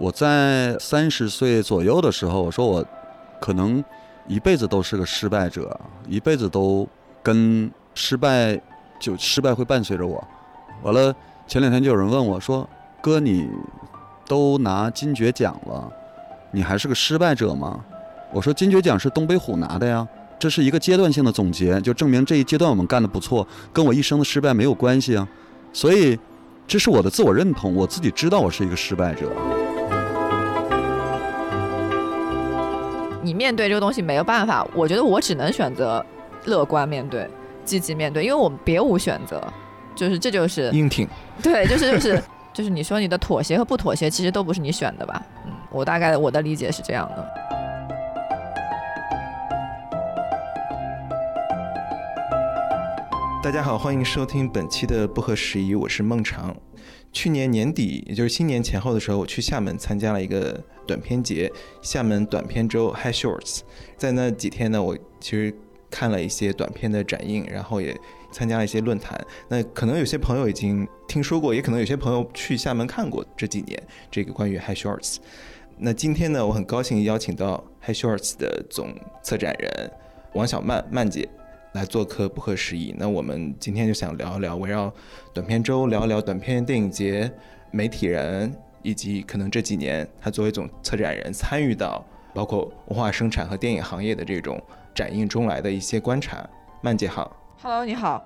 我在三十岁左右的时候，我说我可能一辈子都是个失败者，一辈子都跟失败就失败会伴随着我。完了，前两天就有人问我说：“哥，你都拿金爵奖了，你还是个失败者吗？”我说：“金爵奖是东北虎拿的呀，这是一个阶段性的总结，就证明这一阶段我们干得不错，跟我一生的失败没有关系啊。所以，这是我的自我认同，我自己知道我是一个失败者。”你面对这个东西没有办法，我觉得我只能选择乐观面对、积极面对，因为我们别无选择。就是这就是硬挺，对，就是就是 就是你说你的妥协和不妥协，其实都不是你选的吧？嗯，我大概我的理解是这样的。大家好，欢迎收听本期的不合时宜，我是孟尝。去年年底，也就是新年前后的时候，我去厦门参加了一个短片节——厦门短片周 High Shorts。在那几天呢，我其实看了一些短片的展映，然后也。参加了一些论坛，那可能有些朋友已经听说过，也可能有些朋友去厦门看过这几年这个关于 High Shorts。那今天呢，我很高兴邀请到 High Shorts 的总策展人王小曼曼姐来做客，不合时宜。那我们今天就想聊一聊，围绕短片周聊一聊短片电影节、媒体人，以及可能这几年他作为总策展人参与到包括文化生产和电影行业的这种展映中来的一些观察。曼姐好。Hello，你好，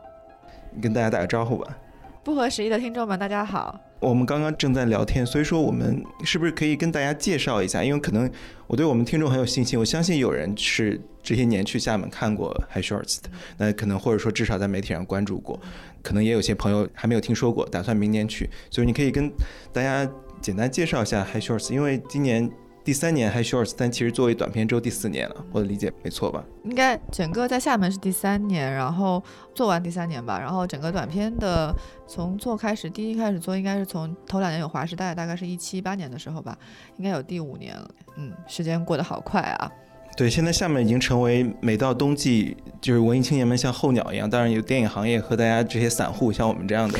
你跟大家打个招呼吧。不合时宜的听众们，大家好。我们刚刚正在聊天，所以说我们是不是可以跟大家介绍一下？因为可能我对我们听众很有信心，我相信有人是这些年去厦门看过 High Shorts 的，那可能或者说至少在媒体上关注过，可能也有些朋友还没有听说过，打算明年去，所以你可以跟大家简单介绍一下 High Shorts，因为今年。第三年还 shorts，但其实作为短片之后第四年了，我的理解没错吧？应该整个在厦门是第三年，然后做完第三年吧，然后整个短片的从做开始，第一开始做应该是从头两年有华时代，大概是一七一八年的时候吧，应该有第五年了。嗯，时间过得好快啊。对，现在厦门已经成为每到冬季，就是文艺青年们像候鸟一样，当然有电影行业和大家这些散户像我们这样的，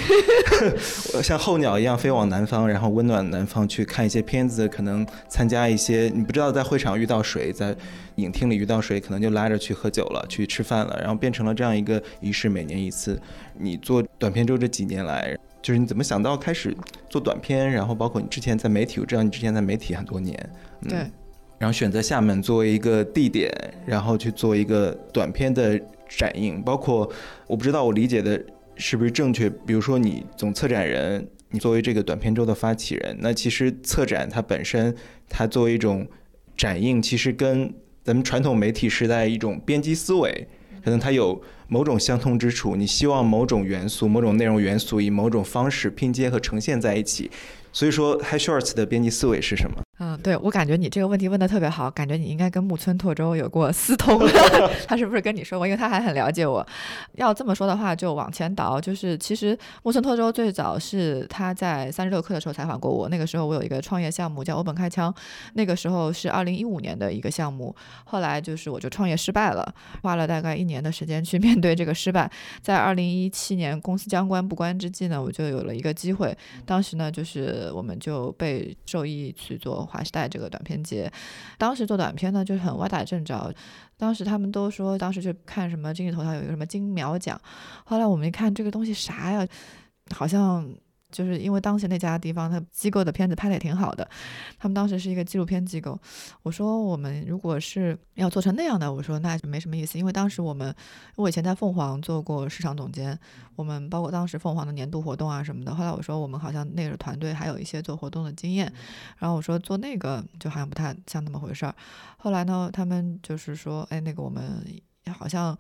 像候鸟一样飞往南方，然后温暖南方去看一些片子，可能参加一些你不知道在会场遇到谁，在影厅里遇到谁，可能就拉着去喝酒了，去吃饭了，然后变成了这样一个仪式，每年一次。你做短片周这几年来，就是你怎么想到开始做短片，然后包括你之前在媒体，我知道你之前在媒体很多年，对。然后选择厦门作为一个地点，然后去做一个短片的展映，包括我不知道我理解的是不是正确。比如说你总策展人，你作为这个短片周的发起人，那其实策展它本身，它作为一种展映，其实跟咱们传统媒体时代一种编辑思维，可能它有某种相通之处。你希望某种元素、某种内容元素以某种方式拼接和呈现在一起。所以说，High Shorts 的编辑思维是什么？嗯，对我感觉你这个问题问的特别好，感觉你应该跟木村拓周有过 私通，他是不是跟你说过？因为他还很了解我。要这么说的话，就往前倒，就是其实木村拓周最早是他在三十六氪的时候采访过我，那个时候我有一个创业项目叫欧本开枪，那个时候是二零一五年的一个项目，后来就是我就创业失败了，花了大概一年的时间去面对这个失败，在二零一七年公司将关不关之际呢，我就有了一个机会，当时呢就是我们就被授意去做。华时代这个短片节，当时做短片呢，就是很歪打正着。当时他们都说，当时就看什么今日头条有一个什么金苗奖，后来我们一看这个东西啥呀，好像。就是因为当时那家地方，他机构的片子拍的也挺好的，他们当时是一个纪录片机构。我说我们如果是要做成那样的，我说那就没什么意思，因为当时我们我以前在凤凰做过市场总监，我们包括当时凤凰的年度活动啊什么的。后来我说我们好像那个团队还有一些做活动的经验，然后我说做那个就好像不太像那么回事儿。后来呢，他们就是说，哎，那个我们好像。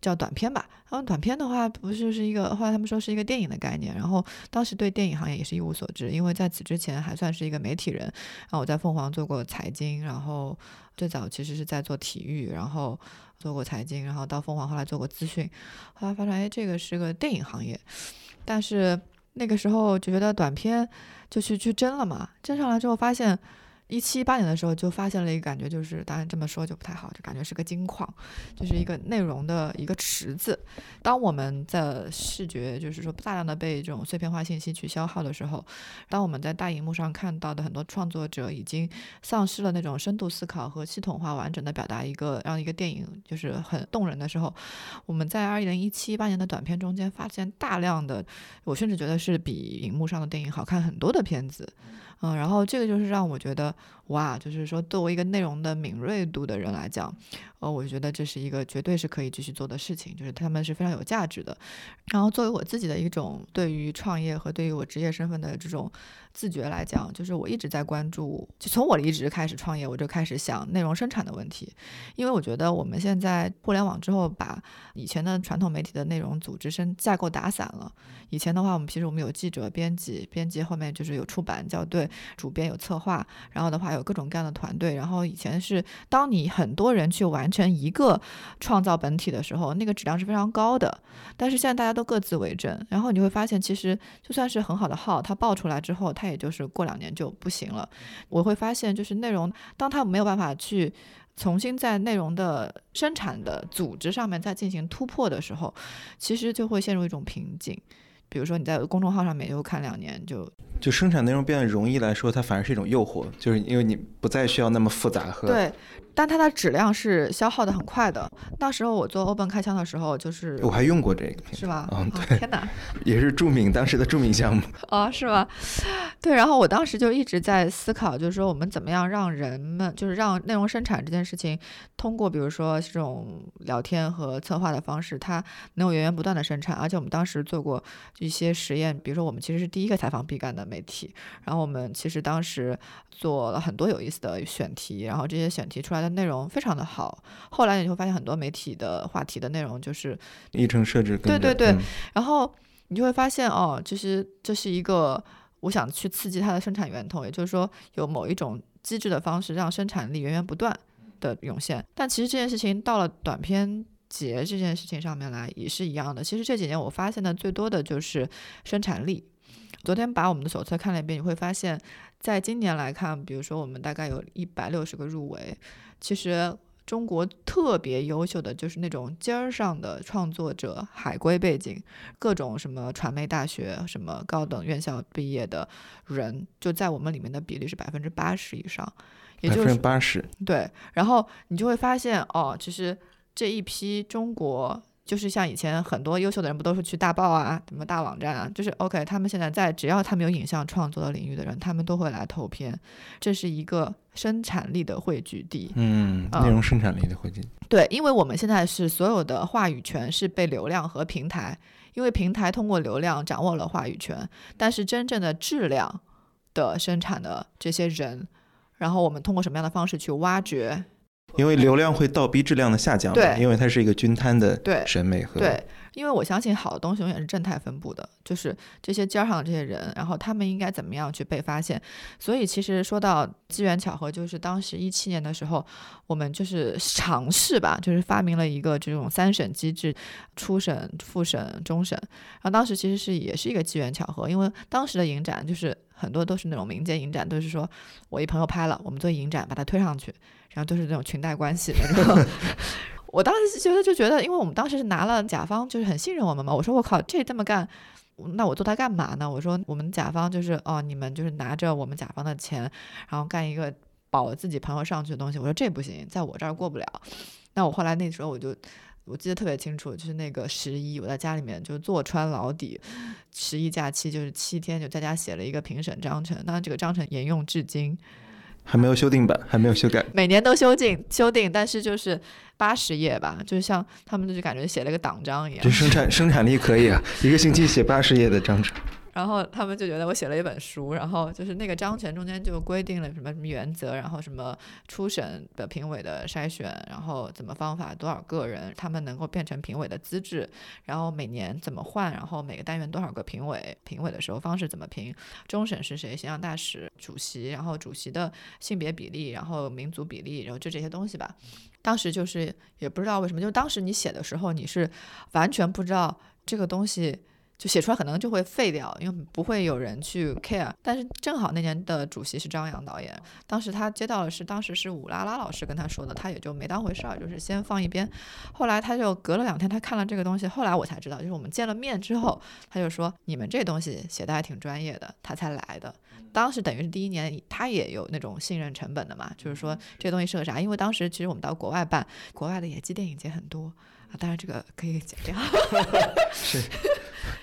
叫短片吧，然后短片的话，不就是一个，后来他们说是一个电影的概念。然后当时对电影行业也是一无所知，因为在此之前还算是一个媒体人。然后我在凤凰做过财经，然后最早其实是在做体育，然后做过财经，然后到凤凰后来做过资讯。后来发现，哎，这个是个电影行业。但是那个时候就觉得短片就去去争了嘛，争上来之后发现一七一八年的时候就发现了一个感觉，就是当然这么说就不太好，就感觉是个金矿，就是一个内容的一个池子。当我们在视觉就是说大量的被这种碎片化信息去消耗的时候，当我们在大荧幕上看到的很多创作者已经丧失了那种深度思考和系统化完整的表达一个让一个电影就是很动人的时候，我们在二零一七一八年的短片中间发现大量的，我甚至觉得是比荧幕上的电影好看很多的片子。嗯然后这个就是让我觉得，哇，就是说作为一个内容的敏锐度的人来讲，呃，我觉得这是一个绝对是可以继续做的事情，就是他们是非常有价值的。然后作为我自己的一种对于创业和对于我职业身份的这种自觉来讲，就是我一直在关注，就从我离职开始创业，我就开始想内容生产的问题，因为我觉得我们现在互联网之后，把以前的传统媒体的内容组织生架构打散了。以前的话，我们其实我们有记者、编辑，编辑后面就是有出版校对。主编有策划，然后的话有各种各样的团队。然后以前是当你很多人去完成一个创造本体的时候，那个质量是非常高的。但是现在大家都各自为政，然后你会发现，其实就算是很好的号，它爆出来之后，它也就是过两年就不行了。我会发现，就是内容，当它没有办法去重新在内容的生产的组织上面再进行突破的时候，其实就会陷入一种瓶颈。比如说你在公众号上面又看两年，就就生产内容变得容易来说，它反而是一种诱惑，就是因为你不再需要那么复杂和对。但它的质量是消耗的很快的。那时候我做 Open 开箱的时候，就是我还用过这个，是吧？嗯，对。天哪，也是著名当时的著名项目 哦，是吧？对。然后我当时就一直在思考，就是说我们怎么样让人们，就是让内容生产这件事情，通过比如说这种聊天和策划的方式，它能有源源不断的生产。而且我们当时做过一些实验，比如说我们其实是第一个采访毕赣的媒体，然后我们其实当时做了很多有意思的选题，然后这些选题出来的。内容非常的好，后来你会发现很多媒体的话题的内容就是议程设置，对对对，然后你就会发现哦，其实这是一个我想去刺激它的生产源头，也就是说有某一种机制的方式让生产力源源不断的涌现。但其实这件事情到了短片节这件事情上面来也是一样的。其实这几年我发现的最多的就是生产力。昨天把我们的手册看了一遍，你会发现在今年来看，比如说我们大概有一百六十个入围。其实中国特别优秀的就是那种尖儿上的创作者，海归背景，各种什么传媒大学、什么高等院校毕业的人，就在我们里面的比例是百分之八十以上，也就是八十。对，然后你就会发现哦，其实这一批中国。就是像以前很多优秀的人，不都是去大报啊、什么大网站啊？就是 OK，他们现在在只要他们有影像创作的领域的人，他们都会来投片。这是一个生产力的汇聚地，嗯，内容生产力的汇聚。对，因为我们现在是所有的话语权是被流量和平台，因为平台通过流量掌握了话语权，但是真正的质量的生产的这些人，然后我们通过什么样的方式去挖掘？因为流量会倒逼质量的下降，对，因为它是一个均摊的审美和对，因为我相信好的东西永远是正态分布的，就是这些尖上的这些人，然后他们应该怎么样去被发现。所以其实说到机缘巧合，就是当时一七年的时候，我们就是尝试吧，就是发明了一个这种三审机制，初审、复审、终审。然后当时其实是也是一个机缘巧合，因为当时的影展就是很多都是那种民间影展，都是说我一朋友拍了，我们做影展把它推上去。然后都是那种裙带关系那种，我当时觉得就觉得，因为我们当时是拿了甲方，就是很信任我们嘛。我说我靠，这这么干，那我做它干嘛呢？我说我们甲方就是哦，你们就是拿着我们甲方的钱，然后干一个保自己朋友上去的东西。我说这不行，在我这儿过不了。那我后来那时候我就我记得特别清楚，就是那个十一，我在家里面就坐穿牢底，十一假期就是七天，就在家写了一个评审章程。当然这个章程沿用至今。还没有修订版，还没有修改。每年都修订修订，但是就是八十页吧，就像他们就感觉写了个党章一样。这生产生产力可以啊，一个星期写八十页的章程。然后他们就觉得我写了一本书，然后就是那个章程中间就规定了什么什么原则，然后什么初审的评委的筛选，然后怎么方法，多少个人他们能够变成评委的资质，然后每年怎么换，然后每个单元多少个评委，评委的时候方式怎么评，终审是谁，形象大使、主席，然后主席的性别比例，然后民族比例，然后就这些东西吧。当时就是也不知道为什么，就当时你写的时候你是完全不知道这个东西。就写出来可能就会废掉，因为不会有人去 care。但是正好那年的主席是张扬导演，当时他接到的是当时是武拉拉老师跟他说的，他也就没当回事儿，就是先放一边。后来他就隔了两天，他看了这个东西，后来我才知道，就是我们见了面之后，他就说你们这东西写的还挺专业的，他才来的。当时等于是第一年，他也有那种信任成本的嘛，就是说这东西是个啥？因为当时其实我们到国外办，国外的野鸡电影节很多啊，当然这个可以剪掉。是。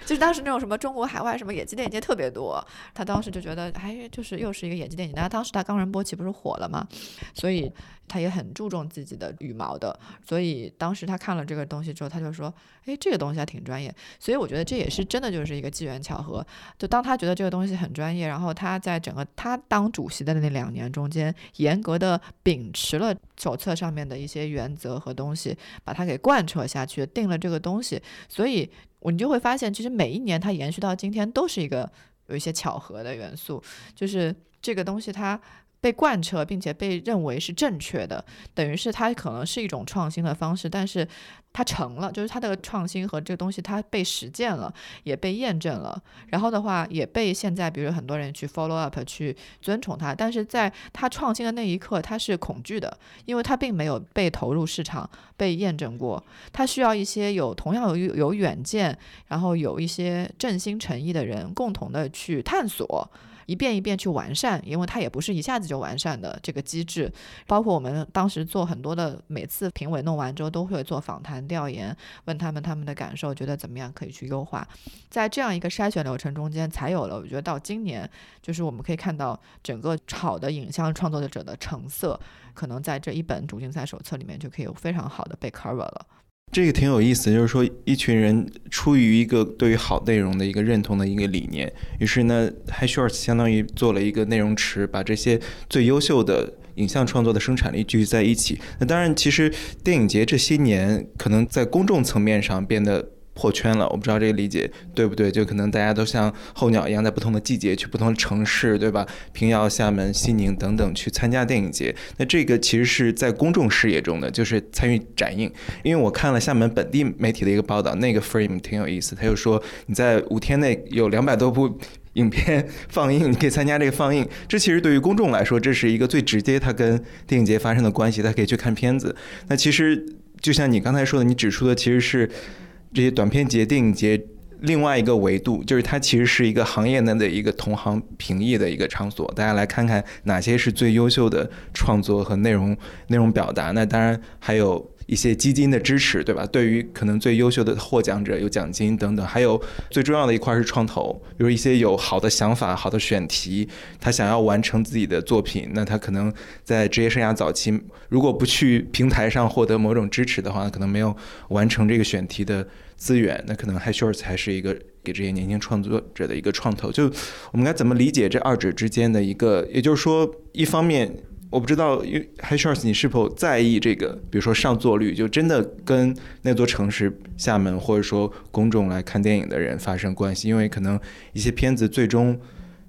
就是当时那种什么中国海外什么野鸡电影节特别多，他当时就觉得，哎，就是又是一个野鸡电影。那当时他冈仁波齐不是火了吗？所以他也很注重自己的羽毛的。所以当时他看了这个东西之后，他就说，哎，这个东西还挺专业。所以我觉得这也是真的就是一个机缘巧合。就当他觉得这个东西很专业，然后他在整个他当主席的那两年中间，严格的秉持了手册上面的一些原则和东西，把它给贯彻下去，定了这个东西。所以。我你就会发现，其实每一年它延续到今天都是一个有一些巧合的元素，就是这个东西它。被贯彻，并且被认为是正确的，等于是它可能是一种创新的方式，但是它成了，就是它的创新和这个东西它被实践了，也被验证了，然后的话也被现在比如很多人去 follow up 去尊崇它，但是在它创新的那一刻，它是恐惧的，因为它并没有被投入市场，被验证过，它需要一些有同样有有远见，然后有一些正心诚意的人共同的去探索。一遍一遍去完善，因为它也不是一下子就完善的这个机制。包括我们当时做很多的，每次评委弄完之后都会做访谈调研，问他们他们的感受，觉得怎么样可以去优化。在这样一个筛选流程中间，才有了我觉得到今年，就是我们可以看到整个好的影像创作者的成色，可能在这一本主竞赛手册里面就可以有非常好的被 cover 了。这个挺有意思，就是说一群人出于一个对于好内容的一个认同的一个理念，于是呢 h i s h o r t 相当于做了一个内容池，把这些最优秀的影像创作的生产力聚集在一起。那当然，其实电影节这些年可能在公众层面上变得。破圈了，我不知道这个理解对不对？就可能大家都像候鸟一样，在不同的季节去不同的城市，对吧？平遥、厦门、西宁等等去参加电影节。那这个其实是在公众视野中的，就是参与展映。因为我看了厦门本地媒体的一个报道，那个 frame 挺有意思。他又说你在五天内有两百多部影片 放映，你可以参加这个放映。这其实对于公众来说，这是一个最直接他跟电影节发生的关系，他可以去看片子。那其实就像你刚才说的，你指出的其实是。这些短片节、电影节，另外一个维度就是它其实是一个行业内的一个同行评议的一个场所，大家来看看哪些是最优秀的创作和内容内容表达。那当然还有。一些基金的支持，对吧？对于可能最优秀的获奖者有奖金等等，还有最重要的一块是创投，比如一些有好的想法、好的选题，他想要完成自己的作品，那他可能在职业生涯早期，如果不去平台上获得某种支持的话，可能没有完成这个选题的资源，那可能 High Shorts 还是一个给这些年轻创作者的一个创投。就我们该怎么理解这二者之间的一个？也就是说，一方面。我不知道，因为 h s h a r s 你是否在意这个？比如说上座率，就真的跟那座城市厦门，或者说公众来看电影的人发生关系？因为可能一些片子最终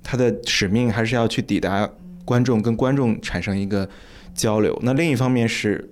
它的使命还是要去抵达观众，跟观众产生一个交流。那另一方面是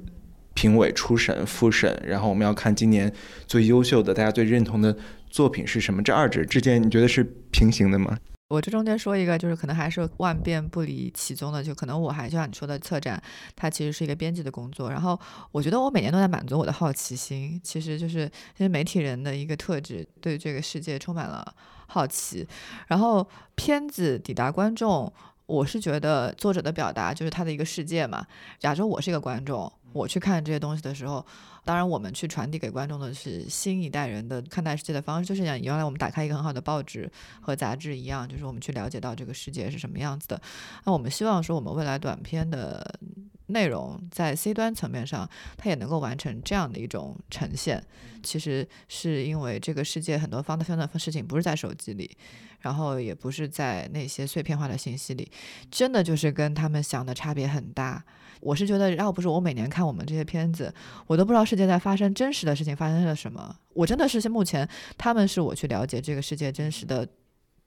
评委初审、复审，然后我们要看今年最优秀的、大家最认同的作品是什么？这二者之间，你觉得是平行的吗？我这中间说一个，就是可能还是万变不离其宗的，就可能我还就像你说的，策展它其实是一个编辑的工作。然后我觉得我每年都在满足我的好奇心，其实就是因为媒体人的一个特质，对这个世界充满了好奇。然后片子抵达观众，我是觉得作者的表达就是他的一个世界嘛。假如我是一个观众，我去看这些东西的时候。当然，我们去传递给观众的是新一代人的看待世界的方式，就是像原来我们打开一个很好的报纸和杂志一样，就是我们去了解到这个世界是什么样子的。那我们希望说，我们未来短片的内容在 C 端层面上，它也能够完成这样的一种呈现。其实是因为这个世界很多方的方的事情不是在手机里，然后也不是在那些碎片化的信息里，真的就是跟他们想的差别很大。我是觉得，要不是我每年看我们这些片子，我都不知道世界在发生真实的事情发生了什么。我真的是目前，他们是我去了解这个世界真实的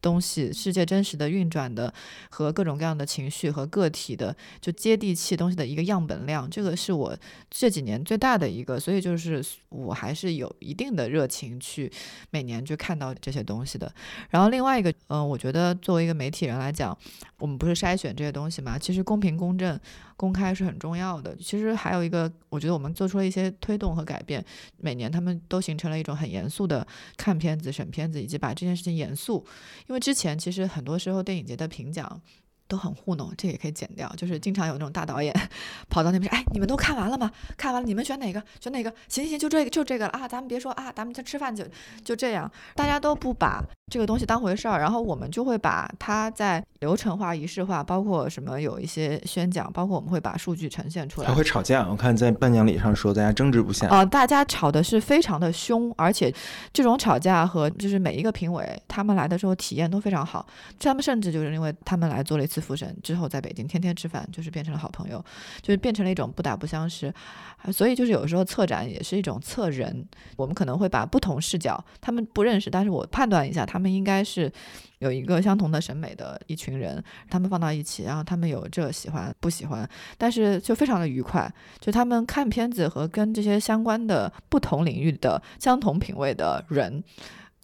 东西，世界真实的运转的和各种各样的情绪和个体的就接地气东西的一个样本量，这个是我这几年最大的一个，所以就是我还是有一定的热情去每年去看到这些东西的。然后另外一个，嗯，我觉得作为一个媒体人来讲，我们不是筛选这些东西嘛，其实公平公正。公开是很重要的。其实还有一个，我觉得我们做出了一些推动和改变。每年他们都形成了一种很严肃的看片子、审片子，以及把这件事情严肃。因为之前其实很多时候电影节的评奖。都很糊弄，这也可以剪掉。就是经常有那种大导演 跑到那边说：“哎，你们都看完了吗？看完了，你们选哪个？选哪个？行行行，就这个，就这个了啊！咱们别说啊，咱们就吃饭就就这样，大家都不把这个东西当回事儿。然后我们就会把它在流程化、仪式化，包括什么有一些宣讲，包括我们会把数据呈现出来。还会吵架，我看在颁奖礼上说大家争执不下啊，大家吵的是非常的凶，而且这种吵架和就是每一个评委他们来的时候体验都非常好，他们甚至就是因为他们来做了一次。复审之后，在北京天天吃饭，就是变成了好朋友，就是变成了一种不打不相识。所以，就是有时候策展也是一种策人。我们可能会把不同视角，他们不认识，但是我判断一下，他们应该是有一个相同的审美的一群人，他们放到一起，然后他们有这喜欢不喜欢，但是就非常的愉快。就他们看片子和跟这些相关的不同领域的相同品味的人。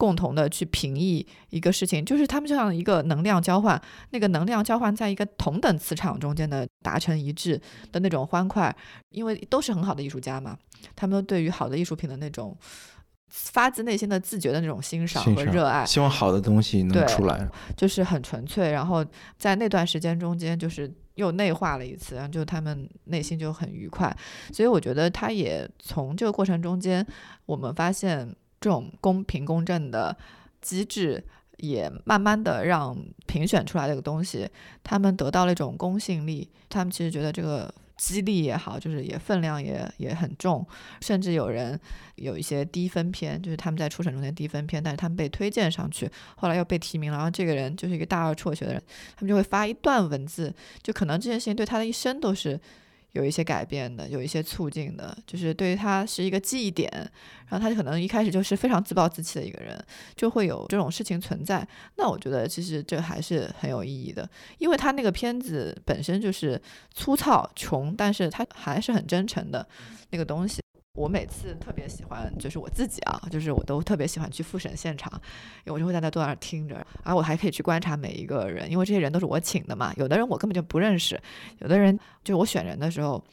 共同的去评议一个事情，就是他们就像一个能量交换，那个能量交换在一个同等磁场中间的达成一致的那种欢快，因为都是很好的艺术家嘛，他们对于好的艺术品的那种发自内心的自觉的那种欣赏和热爱，希望好的东西能出来，就是很纯粹。然后在那段时间中间，就是又内化了一次，然后就他们内心就很愉快。所以我觉得他也从这个过程中间，我们发现。这种公平公正的机制，也慢慢的让评选出来这个东西，他们得到了一种公信力。他们其实觉得这个激励也好，就是也分量也也很重，甚至有人有一些低分片，就是他们在初审中间低分片，但是他们被推荐上去，后来又被提名了。然后这个人就是一个大二辍学的人，他们就会发一段文字，就可能这件事情对他的一生都是。有一些改变的，有一些促进的，就是对于他是一个记忆点，然后他可能一开始就是非常自暴自弃的一个人，就会有这种事情存在。那我觉得其实这还是很有意义的，因为他那个片子本身就是粗糙、穷，但是他还是很真诚的那个东西。我每次特别喜欢，就是我自己啊，就是我都特别喜欢去复审现场，因为我就会在那坐那儿听着，而我还可以去观察每一个人，因为这些人都是我请的嘛。有的人我根本就不认识，有的人就是我选人的时候，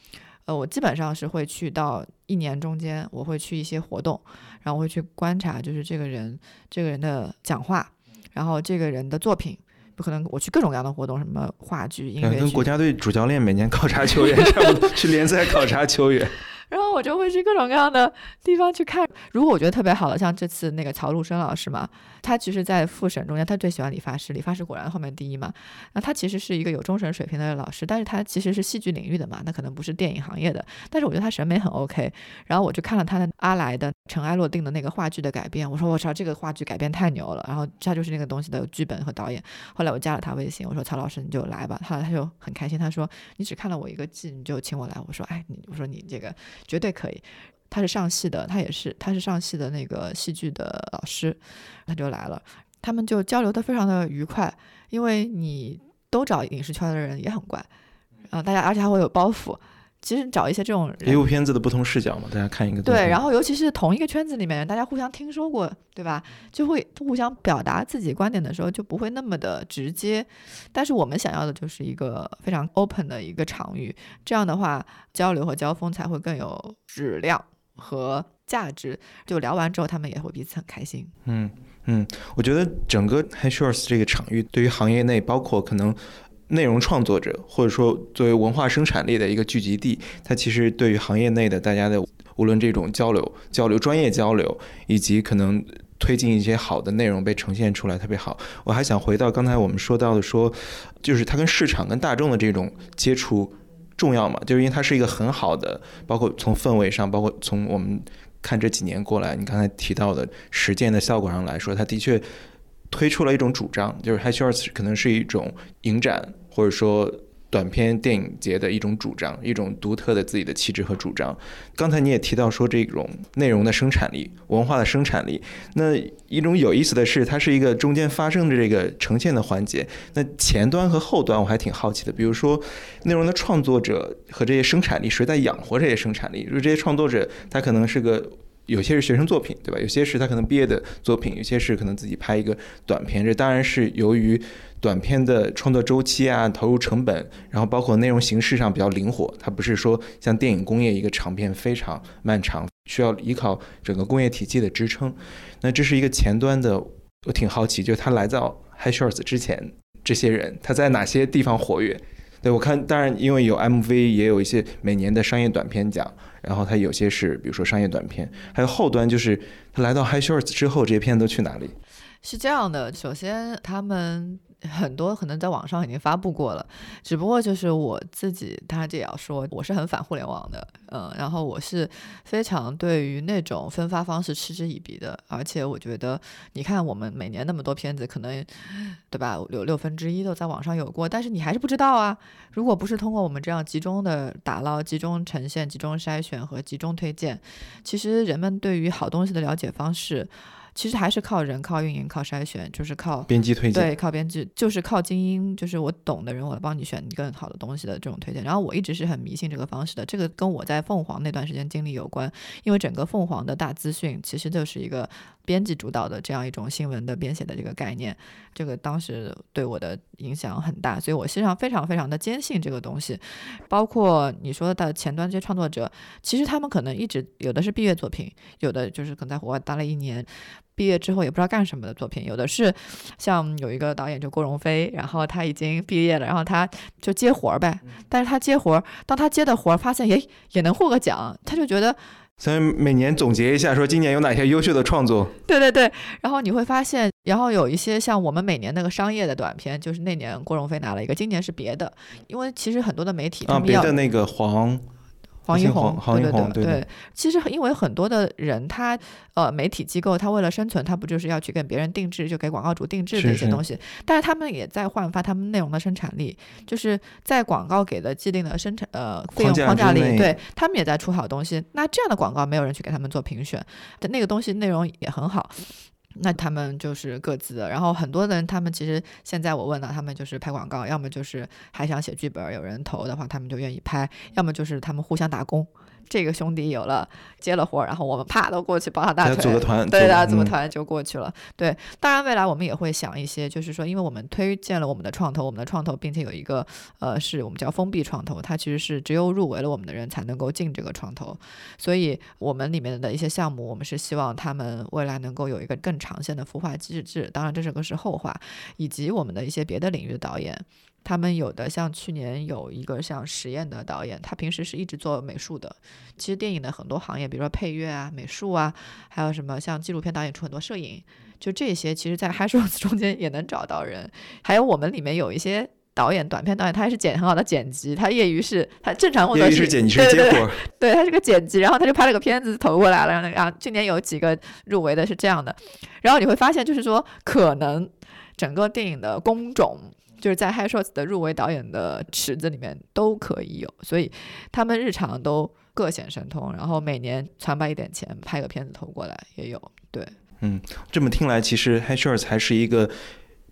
呃，我基本上是会去到一年中间，我会去一些活动，然后我会去观察，就是这个人这个人的讲话，然后这个人的作品，不可能我去各种各样的活动，什么话剧、音乐剧，跟国家队主教练每年考察球员 差不多，去联赛考察球员。然后我就会去各种各样的地方去看。如果我觉得特别好的，像这次那个曹路生老师嘛，他其实，在复审中间，他最喜欢理发师，理发师果然后面第一嘛。那他其实是一个有终审水平的老师，但是他其实是戏剧领域的嘛，那可能不是电影行业的。但是我觉得他审美很 OK。然后我就看了他的阿来的《尘埃落定》的那个话剧的改编，我说我操，这个话剧改编太牛了。然后他就是那个东西的剧本和导演。后来我加了他微信，我说曹老师你就来吧。他他就很开心，他说你只看了我一个季，你就请我来。我说哎你，我说你这个。绝对可以，他是上戏的，他也是，他是上戏的那个戏剧的老师，他就来了，他们就交流的非常的愉快，因为你都找影视圈的人也很怪，啊，大家而且还会有包袱，其实找一些这种一部片子的不同视角嘛，大家看一个对，然后尤其是同一个圈子里面，大家互相听说过，对吧？就会互相表达自己观点的时候就不会那么的直接，但是我们想要的就是一个非常 open 的一个场域，这样的话。交流和交锋才会更有质量和价值。就聊完之后，他们也会彼此很开心。嗯嗯，我觉得整个 High Shores 这个场域对于行业内，包括可能内容创作者，或者说作为文化生产力的一个聚集地，它其实对于行业内的大家的无论这种交流、交流、专业交流，以及可能推进一些好的内容被呈现出来，特别好。我还想回到刚才我们说到的，说就是它跟市场、跟大众的这种接触。重要嘛？就是因为它是一个很好的，包括从氛围上，包括从我们看这几年过来，你刚才提到的实践的效果上来说，它的确推出了一种主张，就是 High Shorts 可能是一种影展，或者说短片电影节的一种主张，一种独特的自己的气质和主张。刚才你也提到说这种内容的生产力、文化的生产力，那一种有意思的是，它是一个中间发生的这个呈现的环节。那前端和后端我还挺好奇的，比如说内容的创作者和这些生产力谁在养活这些生产力？就是这些创作者他可能是个。有些是学生作品，对吧？有些是他可能毕业的作品，有些是可能自己拍一个短片。这当然是由于短片的创作周期啊、投入成本，然后包括内容形式上比较灵活。它不是说像电影工业一个长片非常漫长，需要依靠整个工业体系的支撑。那这是一个前端的，我挺好奇，就是他来到 High Shorts 之前，这些人他在哪些地方活跃？对我看，当然因为有 MV，也有一些每年的商业短片奖。然后它有些是，比如说商业短片，还有后端，就是他来到 High Shorts 之后，这些片子都去哪里？是这样的，首先他们。很多可能在网上已经发布过了，只不过就是我自己，他这也要说，我是很反互联网的，嗯，然后我是非常对于那种分发方式嗤之以鼻的，而且我觉得，你看我们每年那么多片子，可能对吧，有六分之一都在网上有过，但是你还是不知道啊。如果不是通过我们这样集中的打捞、集中呈现、集中筛选和集中推荐，其实人们对于好东西的了解方式。其实还是靠人、靠运营、靠筛选，就是靠编辑推荐。对，靠编辑，就是靠精英，就是我懂的人，我帮你选更好的东西的这种推荐。然后我一直是很迷信这个方式的，这个跟我在凤凰那段时间经历有关，因为整个凤凰的大资讯其实就是一个编辑主导的这样一种新闻的编写的这个概念，这个当时对我的影响很大，所以我实际上非常非常的坚信这个东西。包括你说的前端这些创作者，其实他们可能一直有的是毕业作品，有的就是可能在国外待了一年。毕业之后也不知道干什么的作品，有的是像有一个导演就郭荣飞，然后他已经毕业了，然后他就接活儿呗。但是他接活儿，当他接的活儿发现，也，也能获个奖，他就觉得。所以每年总结一下，说今年有哪些优秀的创作。对对对，然后你会发现，然后有一些像我们每年那个商业的短片，就是那年郭荣飞拿了一个，今年是别的，因为其实很多的媒体他们要别的那个黄。黄一红，对对对对，其实因为很多的人，他呃媒体机构，他为了生存，他不就是要去跟别人定制，就给广告主定制的一些东西。但是他们也在焕发他们内容的生产力，就是在广告给的既定的生产呃费用框架里，对他们也在出好东西。那这样的广告没有人去给他们做评选，那个东西内容也很好。那他们就是各自，然后很多人他们其实现在我问到他们就是拍广告，要么就是还想写剧本，有人投的话他们就愿意拍，要么就是他们互相打工。这个兄弟有了接了活，然后我们啪都过去抱他大腿，组个团，对的，组个团就过去了。对，当然未来我们也会想一些，就是说，因为我们推荐了我们的创投，我们的创投并且有一个呃，是我们叫封闭创投，它其实是只有入围了我们的人才能够进这个创投，所以我们里面的一些项目，我们是希望他们未来能够有一个更长线的孵化机制。当然这是个是后话，以及我们的一些别的领域的导演。他们有的像去年有一个像实验的导演，他平时是一直做美术的。其实电影的很多行业，比如说配乐啊、美术啊，还有什么像纪录片导演出很多摄影，就这些，其实在 High Shorts 中间也能找到人。还有我们里面有一些导演，短片导演，他还是剪很好的剪辑，他业余是他正常工作是剪辑是结果，对他是个剪辑，然后他就拍了个片子投过来了。然后去年有几个入围的是这样的，然后你会发现，就是说可能整个电影的工种。就是在 High Shorts 的入围导演的池子里面都可以有，所以他们日常都各显神通，然后每年攒吧一点钱拍个片子投过来也有。对，嗯，这么听来，其实 High Shorts 还是一个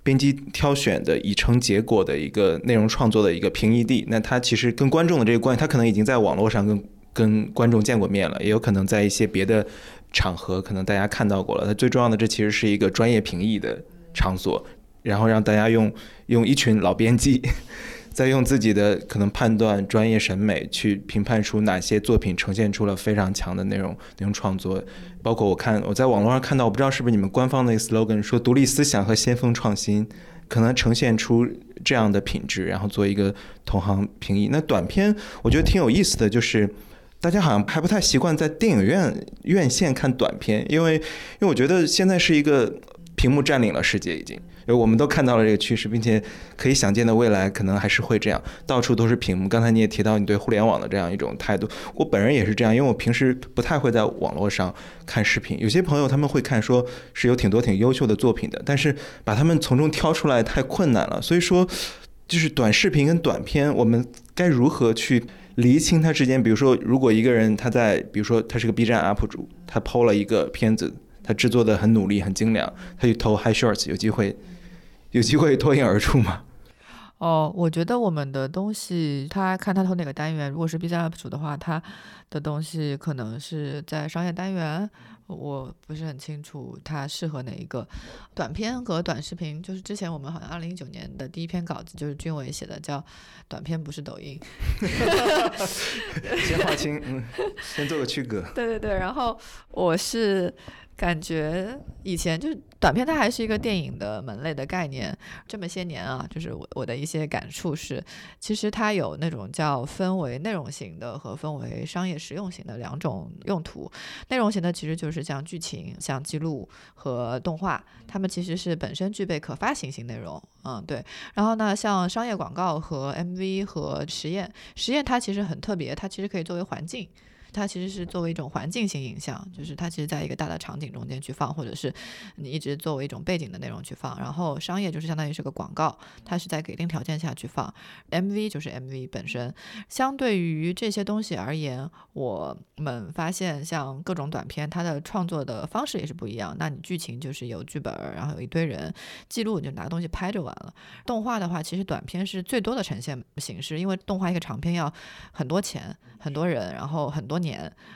编辑挑选的已成结果的一个内容创作的一个平移地。那他其实跟观众的这个关系，他可能已经在网络上跟跟观众见过面了，也有可能在一些别的场合可能大家看到过了。他最重要的，这其实是一个专业评议的场所。然后让大家用用一群老编辑，再用自己的可能判断、专业审美去评判出哪些作品呈现出了非常强的内容、内容创作。包括我看我在网络上看到，我不知道是不是你们官方那个 slogan 说“独立思想和先锋创新”，可能呈现出这样的品质，然后做一个同行评议。那短片我觉得挺有意思的，就是大家好像还不太习惯在电影院院线看短片，因为因为我觉得现在是一个屏幕占领了世界，已经。我们都看到了这个趋势，并且可以想见的未来可能还是会这样，到处都是屏幕。刚才你也提到你对互联网的这样一种态度，我本人也是这样，因为我平时不太会在网络上看视频。有些朋友他们会看，说是有挺多挺优秀的作品的，但是把他们从中挑出来太困难了。所以说，就是短视频跟短片，我们该如何去厘清它之间？比如说，如果一个人他在，比如说他是个 B 站 UP 主，他抛了一个片子，他制作的很努力、很精良，他去投 High Shorts，有机会有机会脱颖而出吗？哦，我觉得我们的东西，他看他投哪个单元。如果是 B 站 UP 主的话，他的东西可能是在商业单元，我不是很清楚他适合哪一个。短片和短视频，就是之前我们好像二零一九年的第一篇稿子就是军伟写的，叫“短片不是抖音”。先划清，嗯，先做个区隔。对对对，然后我是。感觉以前就是短片，它还是一个电影的门类的概念。这么些年啊，就是我我的一些感触是，其实它有那种叫分为内容型的和分为商业实用型的两种用途。内容型的其实就是像剧情、像记录和动画，它们其实是本身具备可发行性内容。嗯，对。然后呢，像商业广告和 MV 和实验，实验它其实很特别，它其实可以作为环境。它其实是作为一种环境性影像，就是它其实在一个大的场景中间去放，或者是你一直作为一种背景的内容去放。然后商业就是相当于是个广告，它是在给定条件下去放。MV 就是 MV 本身。相对于这些东西而言，我们发现像各种短片，它的创作的方式也是不一样。那你剧情就是有剧本，然后有一堆人记录，就拿东西拍就完了。动画的话，其实短片是最多的呈现形式，因为动画一个长片要很多钱、很多人，然后很多。年，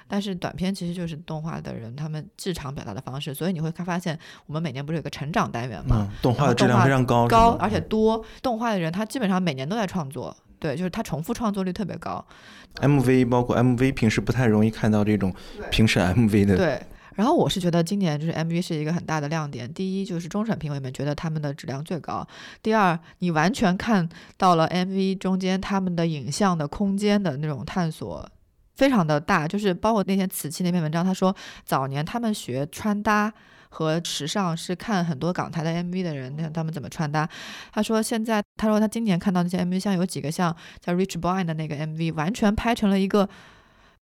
但是短片其实就是动画的人他们日常表达的方式，所以你会发现，我们每年不是有个成长单元嘛？动画的质量非常高，高而且多。动画的人他基本上每年都在创作，对，就是他重复创作率特别高。MV 包括 MV，平时不太容易看到这种评审 MV 的。对。然后我是觉得今年就是 MV 是一个很大的亮点。第一就是终审评委们觉得他们的质量最高。第二，你完全看到了 MV 中间他们的影像的空间的那种探索。非常的大，就是包括那天瓷器那篇文章，他说早年他们学穿搭和时尚是看很多港台的 MV 的人，那他们怎么穿搭。他说现在，他说他今年看到那些 MV，像有几个像叫 Rich Boy 的那个 MV，完全拍成了一个。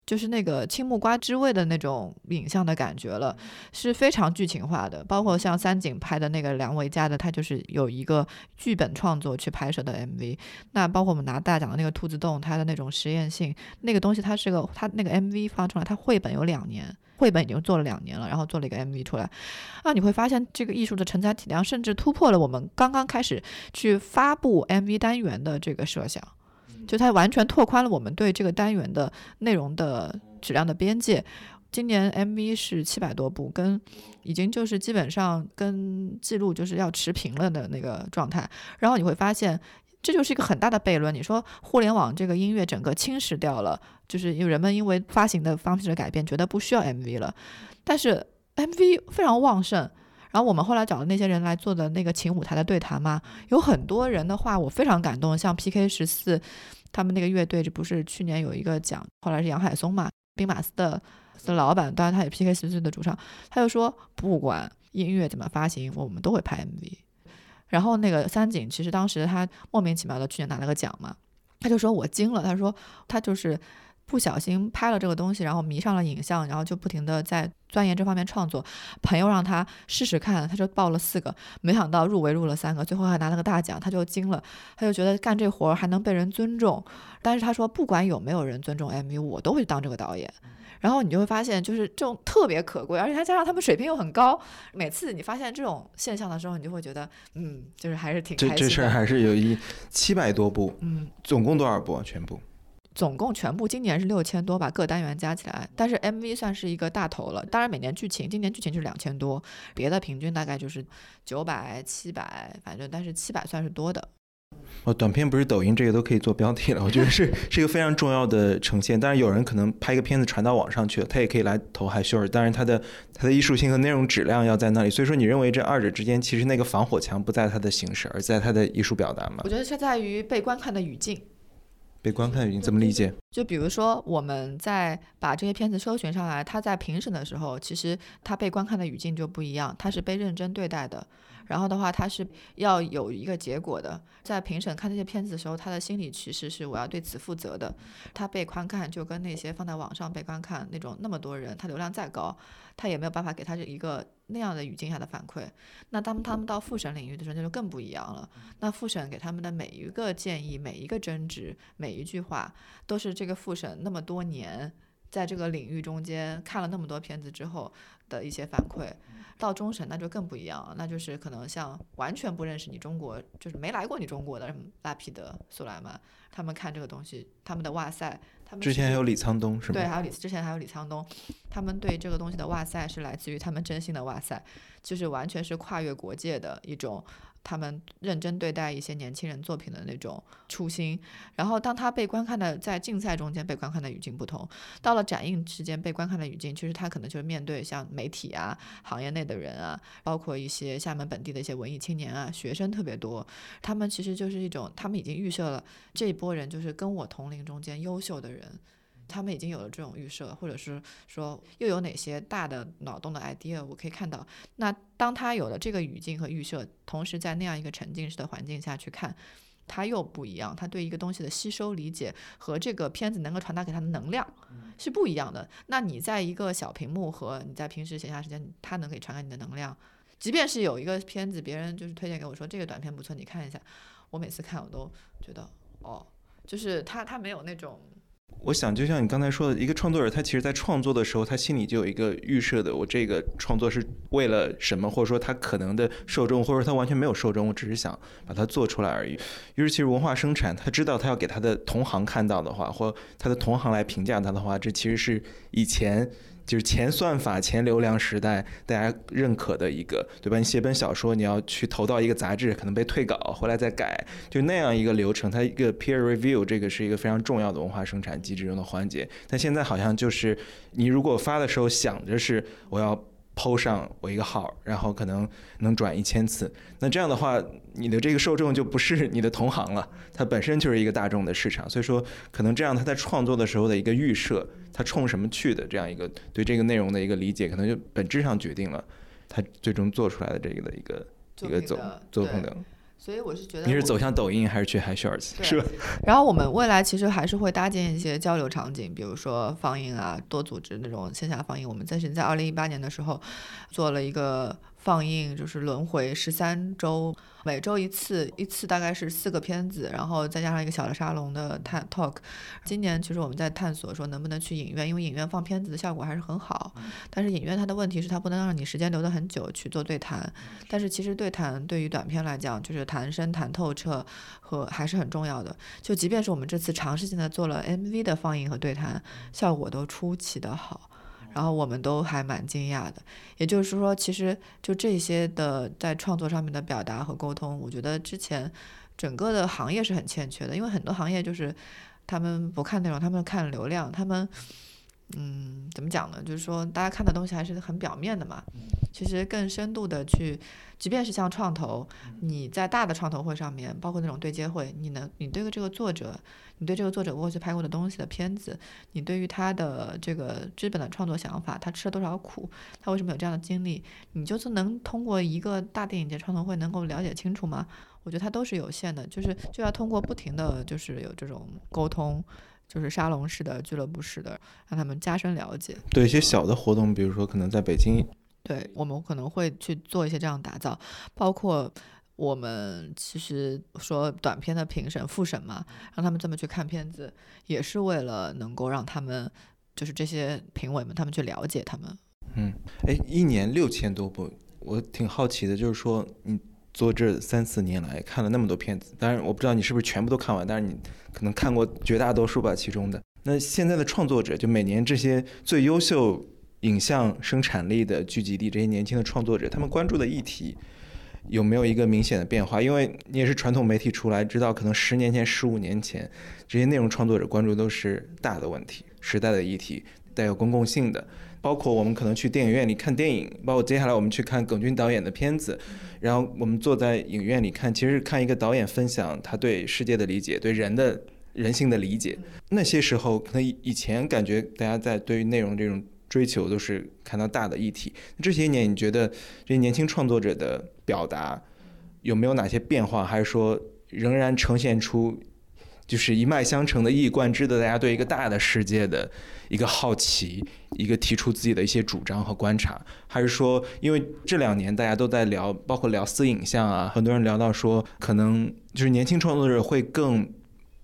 就是那个青木瓜之味的那种影像的感觉了，是非常剧情化的。包括像三井拍的那个梁维嘉的，他就是有一个剧本创作去拍摄的 MV。那包括我们拿大奖的那个兔子洞，它的那种实验性，那个东西它是个，它那个 MV 发出来，它绘本有两年，绘本已经做了两年了，然后做了一个 MV 出来。啊，你会发现这个艺术的承载体量甚至突破了我们刚刚开始去发布 MV 单元的这个设想。就它完全拓宽了我们对这个单元的内容的质量的边界。今年 MV 是七百多部，跟已经就是基本上跟记录就是要持平了的那个状态。然后你会发现，这就是一个很大的悖论。你说互联网这个音乐整个侵蚀掉了，就是因为人们因为发行的方式的改变，觉得不需要 MV 了。但是 MV 非常旺盛。然后我们后来找的那些人来做的那个琴舞台的对谈嘛，有很多人的话我非常感动，像 PK 十四，他们那个乐队这不是去年有一个奖，后来是杨海松嘛，兵马司的的老板，当然他也 PK 十四的主唱，他就说不管音乐怎么发行，我们都会拍 MV。然后那个三井其实当时他莫名其妙的去年拿了个奖嘛，他就说我惊了，他说他就是。不小心拍了这个东西，然后迷上了影像，然后就不停的在钻研这方面创作。朋友让他试试看，他就报了四个，没想到入围入了三个，最后还拿了个大奖，他就惊了，他就觉得干这活儿还能被人尊重。但是他说，不管有没有人尊重 MV，我都会当这个导演。然后你就会发现，就是这种特别可贵，而且他加上他们水平又很高。每次你发现这种现象的时候，你就会觉得，嗯，就是还是挺这这事儿还是有一七百多部，嗯，总共多少部啊全部？总共全部今年是六千多，吧各单元加起来，但是 MV 算是一个大头了。当然每年剧情，今年剧情就是两千多，别的平均大概就是九百、七百，反正但是七百算是多的。哦，短片不是抖音这个都可以做标题了，我觉得是是一个非常重要的呈现。当然有人可能拍一个片子传到网上去了，他也可以来投海秀尔，当然他的他的艺术性和内容质量要在那里。所以说你认为这二者之间其实那个防火墙不在它的形式，而在它的艺术表达吗？我觉得是在于被观看的语境。被观看语境怎么理解？就比如说，我们在把这些片子搜寻上来，它在评审的时候，其实它被观看的语境就不一样，它是被认真对待的。然后的话，它是要有一个结果的。在评审看这些片子的时候，他的心理其实是我要对此负责的。他被观看就跟那些放在网上被观看那种那么多人，他流量再高，他也没有办法给他这一个。那样的语境下的反馈。那当他们到复审领域的时候，那就更不一样了。那复审给他们的每一个建议、每一个争执、每一句话，都是这个复审那么多年在这个领域中间看了那么多片子之后的一些反馈。到终审那就更不一样了，那就是可能像完全不认识你中国，就是没来过你中国的拉皮德、苏莱曼，他们看这个东西，他们的哇塞，他们之前还有李沧东是吗？对，还有李之前还有李沧东，他们对这个东西的哇塞是来自于他们真心的哇塞，就是完全是跨越国界的一种。他们认真对待一些年轻人作品的那种初心，然后当他被观看的在竞赛中间被观看的语境不同，到了展映之间被观看的语境，其实他可能就是面对像媒体啊、行业内的人啊，包括一些厦门本地的一些文艺青年啊、学生特别多，他们其实就是一种，他们已经预设了这一波人就是跟我同龄中间优秀的人。他们已经有了这种预设，或者是说又有哪些大的脑洞的 idea，我可以看到。那当他有了这个语境和预设，同时在那样一个沉浸式的环境下去看，他又不一样。他对一个东西的吸收理解和这个片子能够传达给他的能量是不一样的。那你在一个小屏幕和你在平时闲暇时间，他能给传给你的能量，即便是有一个片子，别人就是推荐给我说这个短片不错，你看一下，我每次看我都觉得哦，就是他他没有那种。我想，就像你刚才说的，一个创作者，他其实在创作的时候，他心里就有一个预设的，我这个创作是为了什么，或者说他可能的受众，或者说他完全没有受众，我只是想把它做出来而已。于是，其实文化生产，他知道他要给他的同行看到的话，或他的同行来评价他的话，这其实是以前。就是前算法、前流量时代，大家认可的一个，对吧？你写本小说，你要去投到一个杂志，可能被退稿，回来再改，就那样一个流程。它一个 peer review，这个是一个非常重要的文化生产机制中的环节。但现在好像就是，你如果发的时候想着是我要。抛上我一个号，然后可能能转一千次。那这样的话，你的这个受众就不是你的同行了，它本身就是一个大众的市场。所以说，可能这样他在创作的时候的一个预设，他冲什么去的这样一个对这个内容的一个理解，可能就本质上决定了他最终做出来的这个的一个一个走作品的。所以我是觉得你是走向抖音还是去 Hi Shorts 是吧？然后我们未来其实还是会搭建一些交流场景，比如说放映啊，多组织那种线下放映。我们在是在二零一八年的时候做了一个。放映就是轮回十三周，每周一次，一次大概是四个片子，然后再加上一个小的沙龙的探 talk。今年其实我们在探索说能不能去影院，因为影院放片子的效果还是很好。但是影院它的问题是它不能让你时间留得很久去做对谈。但是其实对谈对于短片来讲，就是谈深谈透彻和还是很重要的。就即便是我们这次尝试性的做了 MV 的放映和对谈，效果都出奇的好。然后我们都还蛮惊讶的，也就是说，其实就这些的在创作上面的表达和沟通，我觉得之前整个的行业是很欠缺的，因为很多行业就是他们不看内容，他们看流量，他们嗯，怎么讲呢？就是说大家看的东西还是很表面的嘛。其实更深度的去，即便是像创投，你在大的创投会上面，包括那种对接会，你能你对这个作者。你对这个作者过去拍过的东西的片子，你对于他的这个基本的创作想法，他吃了多少苦，他为什么有这样的经历，你就是能通过一个大电影节创投会能够了解清楚吗？我觉得它都是有限的，就是就要通过不停的就是有这种沟通，就是沙龙式的、俱乐部式的，让他们加深了解。对一些小的活动，比如说可能在北京，对我们可能会去做一些这样打造，包括。我们其实说短片的评审复审嘛，让他们这么去看片子，也是为了能够让他们，就是这些评委们，他们去了解他们。嗯，哎，一年六千多部，我挺好奇的，就是说你做这三四年来看了那么多片子，当然我不知道你是不是全部都看完，但是你可能看过绝大多数吧，其中的。那现在的创作者，就每年这些最优秀影像生产力的聚集地，这些年轻的创作者，他们关注的议题。有没有一个明显的变化？因为你也是传统媒体出来，知道可能十年前、十五年前，这些内容创作者关注都是大的问题、时代的议题，带有公共性的。包括我们可能去电影院里看电影，包括接下来我们去看耿军导演的片子，然后我们坐在影院里看，其实看一个导演分享他对世界的理解、对人的人性的理解。那些时候，可能以前感觉大家在对于内容这种。追求都是看到大的议题。这些年，你觉得这些年轻创作者的表达有没有哪些变化？还是说仍然呈现出就是一脉相承的、一以贯之的，大家对一个大的世界的一个好奇，一个提出自己的一些主张和观察，还是说，因为这两年大家都在聊，包括聊私影像啊，很多人聊到说，可能就是年轻创作者会更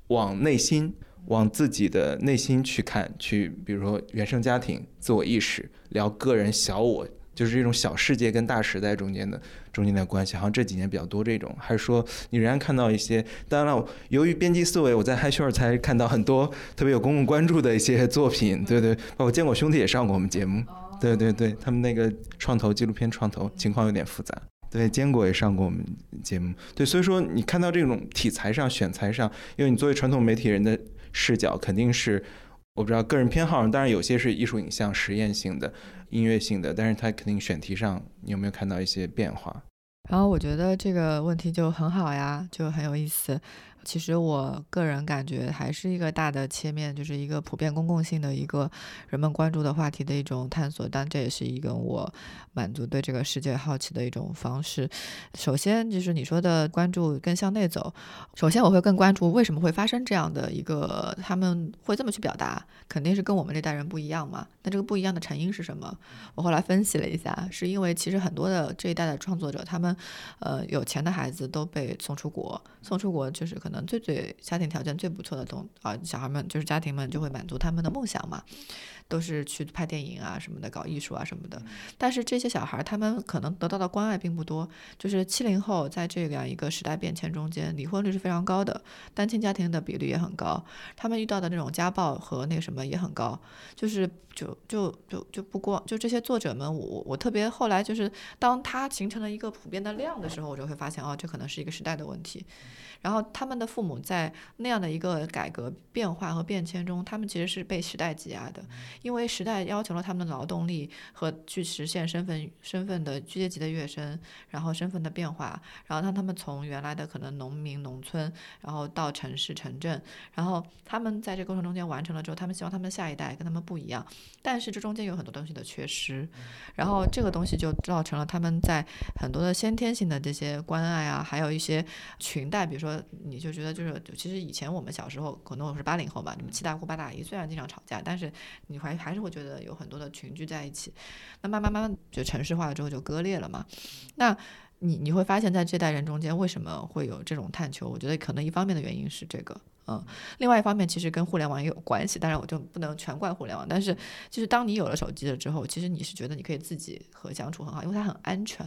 往内心、往自己的内心去看，去比如说原生家庭、自我意识，聊个人小我。就是这种小世界跟大时代中间的中间的关系，好像这几年比较多这种，还是说你仍然看到一些？当然了，由于编辑思维，我在嗨秀儿才看到很多特别有公共关注的一些作品，对对，包括坚果兄弟也上过我们节目，对对对，他们那个创投纪录片创投情况有点复杂，对，坚果也上过我们节目，对，所以说你看到这种题材上选材上，因为你作为传统媒体人的视角，肯定是我不知道个人偏好，当然有些是艺术影像实验性的。音乐性的，但是它肯定选题上，你有没有看到一些变化？然后我觉得这个问题就很好呀，就很有意思。其实我个人感觉还是一个大的切面，就是一个普遍公共性的一个人们关注的话题的一种探索。但这也是一个我满足对这个世界好奇的一种方式。首先就是你说的关注更向内走。首先我会更关注为什么会发生这样的一个，他们会这么去表达，肯定是跟我们这代人不一样嘛。那这个不一样的成因是什么？我后来分析了一下，是因为其实很多的这一代的创作者，他们呃有钱的孩子都被送出国，送出国就是可。能能最最家庭条件最不错的东啊，小孩们就是家庭们就会满足他们的梦想嘛。都是去拍电影啊什么的，搞艺术啊什么的。但是这些小孩他们可能得到的关爱并不多。就是七零后在这样一个时代变迁中间，离婚率是非常高的，单亲家庭的比例也很高，他们遇到的那种家暴和那个什么也很高。就是就就就就不光就这些作者们，我我特别后来就是当他形成了一个普遍的量的时候，我就会发现哦，这可能是一个时代的问题。然后他们的父母在那样的一个改革变化和变迁中，他们其实是被时代挤压的。因为时代要求了他们的劳动力和去实现身份身份的阶级的跃升，然后身份的变化，然后让他们从原来的可能农民农村，然后到城市城镇，然后他们在这个过程中间完成了之后，他们希望他们下一代跟他们不一样，但是这中间有很多东西的缺失，然后这个东西就造成了他们在很多的先天性的这些关爱啊，还有一些裙带，比如说你就觉得就是其实以前我们小时候可能我是八零后嘛，你们七大姑八大姨虽然经常吵架，但是你。还还是会觉得有很多的群聚在一起，那慢慢慢慢就城市化了之后就割裂了嘛。那你你会发现在这代人中间为什么会有这种探求？我觉得可能一方面的原因是这个，嗯，另外一方面其实跟互联网也有关系。当然我就不能全怪互联网，但是就是当你有了手机了之后，其实你是觉得你可以自己和相处很好，因为它很安全。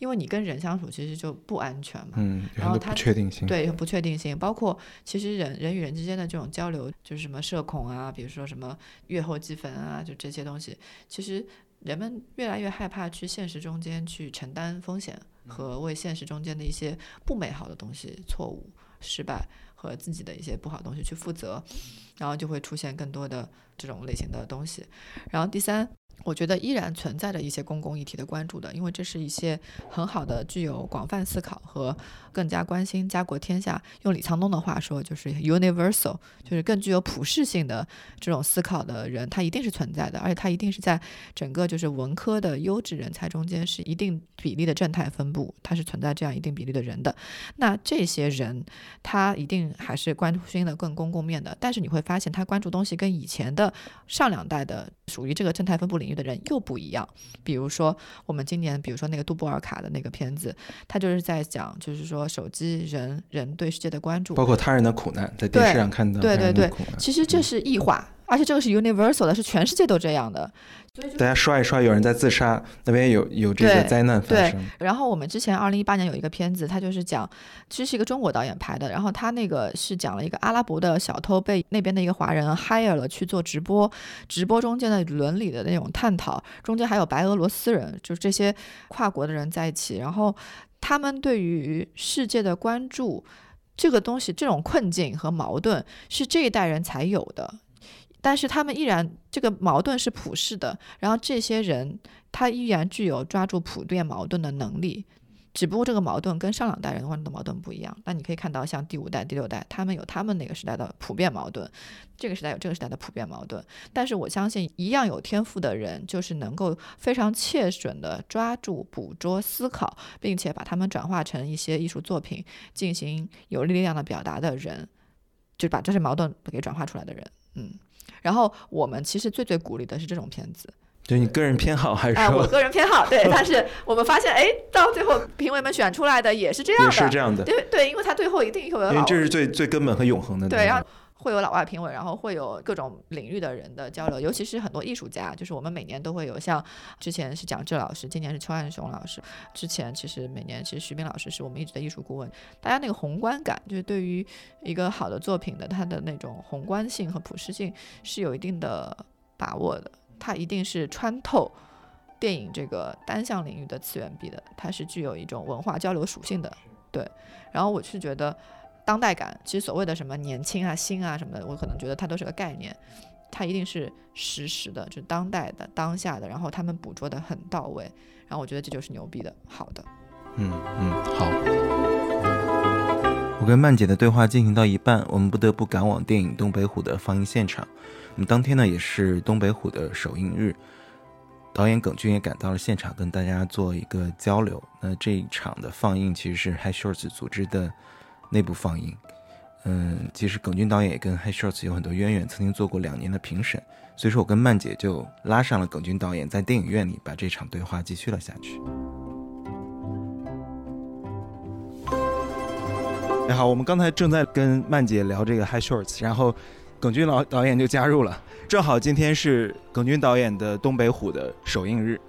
因为你跟人相处其实就不安全嘛，嗯，然后它不确定性，对不确定性，包括其实人人与人之间的这种交流，就是什么社恐啊，比如说什么月后积分啊，就这些东西，其实人们越来越害怕去现实中间去承担风险和为现实中间的一些不美好的东西、错误、失败和自己的一些不好的东西去负责，然后就会出现更多的这种类型的东西。然后第三。我觉得依然存在着一些公共议题的关注的，因为这是一些很好的、具有广泛思考和更加关心家国天下。用李沧东的话说，就是 universal，就是更具有普适性的这种思考的人，他一定是存在的，而且他一定是在整个就是文科的优质人才中间是一定比例的正态分布，他是存在这样一定比例的人的。那这些人，他一定还是关心的更公共面的，但是你会发现，他关注东西跟以前的上两代的属于这个正态分布里。的人又不一样，比如说我们今年，比如说那个杜布尔卡的那个片子，他就是在讲，就是说手机人人对世界的关注，包括他人的苦难，在电视上看到，对对对，其实这是异化。而且这个是 universal 的，是全世界都这样的。大家刷一刷，有人在自杀，那边有有这些灾难发生。对。然后我们之前二零一八年有一个片子，它就是讲，其实是一个中国导演拍的。然后他那个是讲了一个阿拉伯的小偷被那边的一个华人 hire 了去做直播，直播中间的伦理的那种探讨，中间还有白俄罗斯人，就是这些跨国的人在一起，然后他们对于世界的关注，这个东西，这种困境和矛盾是这一代人才有的。但是他们依然这个矛盾是普世的，然后这些人他依然具有抓住普遍矛盾的能力，只不过这个矛盾跟上两代人关注的矛盾不一样。那你可以看到，像第五代、第六代，他们有他们那个时代的普遍矛盾，这个时代有这个时代的普遍矛盾。但是我相信，一样有天赋的人，就是能够非常切准的抓住、捕捉、思考，并且把他们转化成一些艺术作品，进行有力量的表达的人。就把这些矛盾给转化出来的人，嗯。然后我们其实最最鼓励的是这种片子，就你个人偏好还是哎，我个人偏好对，但是我们发现，哎，到最后评委们选出来的也是这样也的，是这样的？对对，因为他最后一定会有因为这是最最根本和永恒的。对，然后会有老外评委，然后会有各种领域的人的交流，尤其是很多艺术家，就是我们每年都会有，像之前是蒋志老师，今年是邱汉雄老师，之前其实每年其实徐冰老师是我们一直的艺术顾问，大家那个宏观感，就是对于一个好的作品的它的那种宏观性和普适性是有一定的把握的，它一定是穿透。电影这个单向领域的次元壁的，它是具有一种文化交流属性的，对。然后我是觉得，当代感，其实所谓的什么年轻啊、新啊什么的，我可能觉得它都是个概念，它一定是实时的，就是当代的、当下的，然后他们捕捉的很到位，然后我觉得这就是牛逼的，好的。嗯嗯，好。我跟曼姐的对话进行到一半，我们不得不赶往电影《东北虎》的放映现场。那么当天呢，也是《东北虎》的首映日，导演耿军也赶到了现场，跟大家做一个交流。那这一场的放映其实是 High Shorts 组织的内部放映。嗯，其实耿军导演也跟 High Shorts 有很多渊源，曾经做过两年的评审。所以说我跟曼姐就拉上了耿军导演，在电影院里把这场对话继续了下去。你好，我们刚才正在跟曼姐聊这个 High Shorts，然后耿军老导演就加入了，正好今天是耿军导演的《东北虎》的首映日，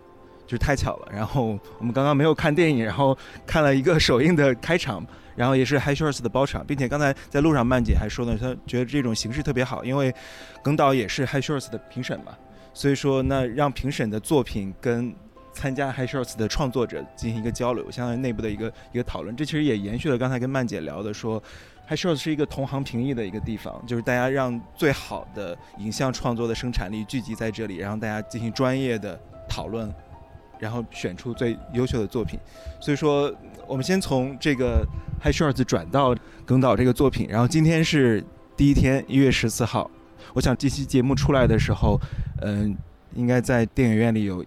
就是太巧了。然后我们刚刚没有看电影，然后看了一个首映的开场，然后也是 High Shorts 的包场，并且刚才在路上曼姐还说呢，她觉得这种形式特别好，因为耿导也是 High Shorts 的评审嘛，所以说那让评审的作品跟参加 High Shorts 的创作者进行一个交流，相当于内部的一个一个讨论。这其实也延续了刚才跟曼姐聊的说。High Shorts 是一个同行评议的一个地方，就是大家让最好的影像创作的生产力聚集在这里，然后大家进行专业的讨论，然后选出最优秀的作品。所以说，我们先从这个 High Shorts 转到耿导这个作品，然后今天是第一天，一月十四号。我想这期节目出来的时候，嗯，应该在电影院里有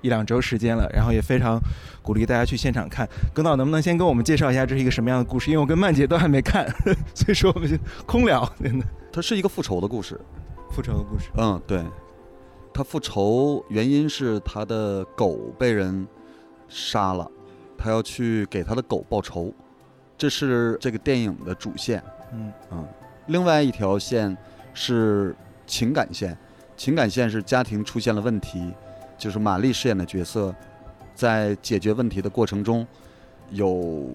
一两周时间了，然后也非常鼓励大家去现场看。耿导能不能先跟我们介绍一下这是一个什么样的故事？因为我跟曼姐都还没看，所以说我们就空聊。真的，它是一个复仇的故事。复仇的故事。嗯，对，他复仇原因是他的狗被人杀了，他要去给他的狗报仇，这是这个电影的主线。嗯嗯，另外一条线是情感线，情感线是家庭出现了问题，就是玛丽饰演的角色，在解决问题的过程中，有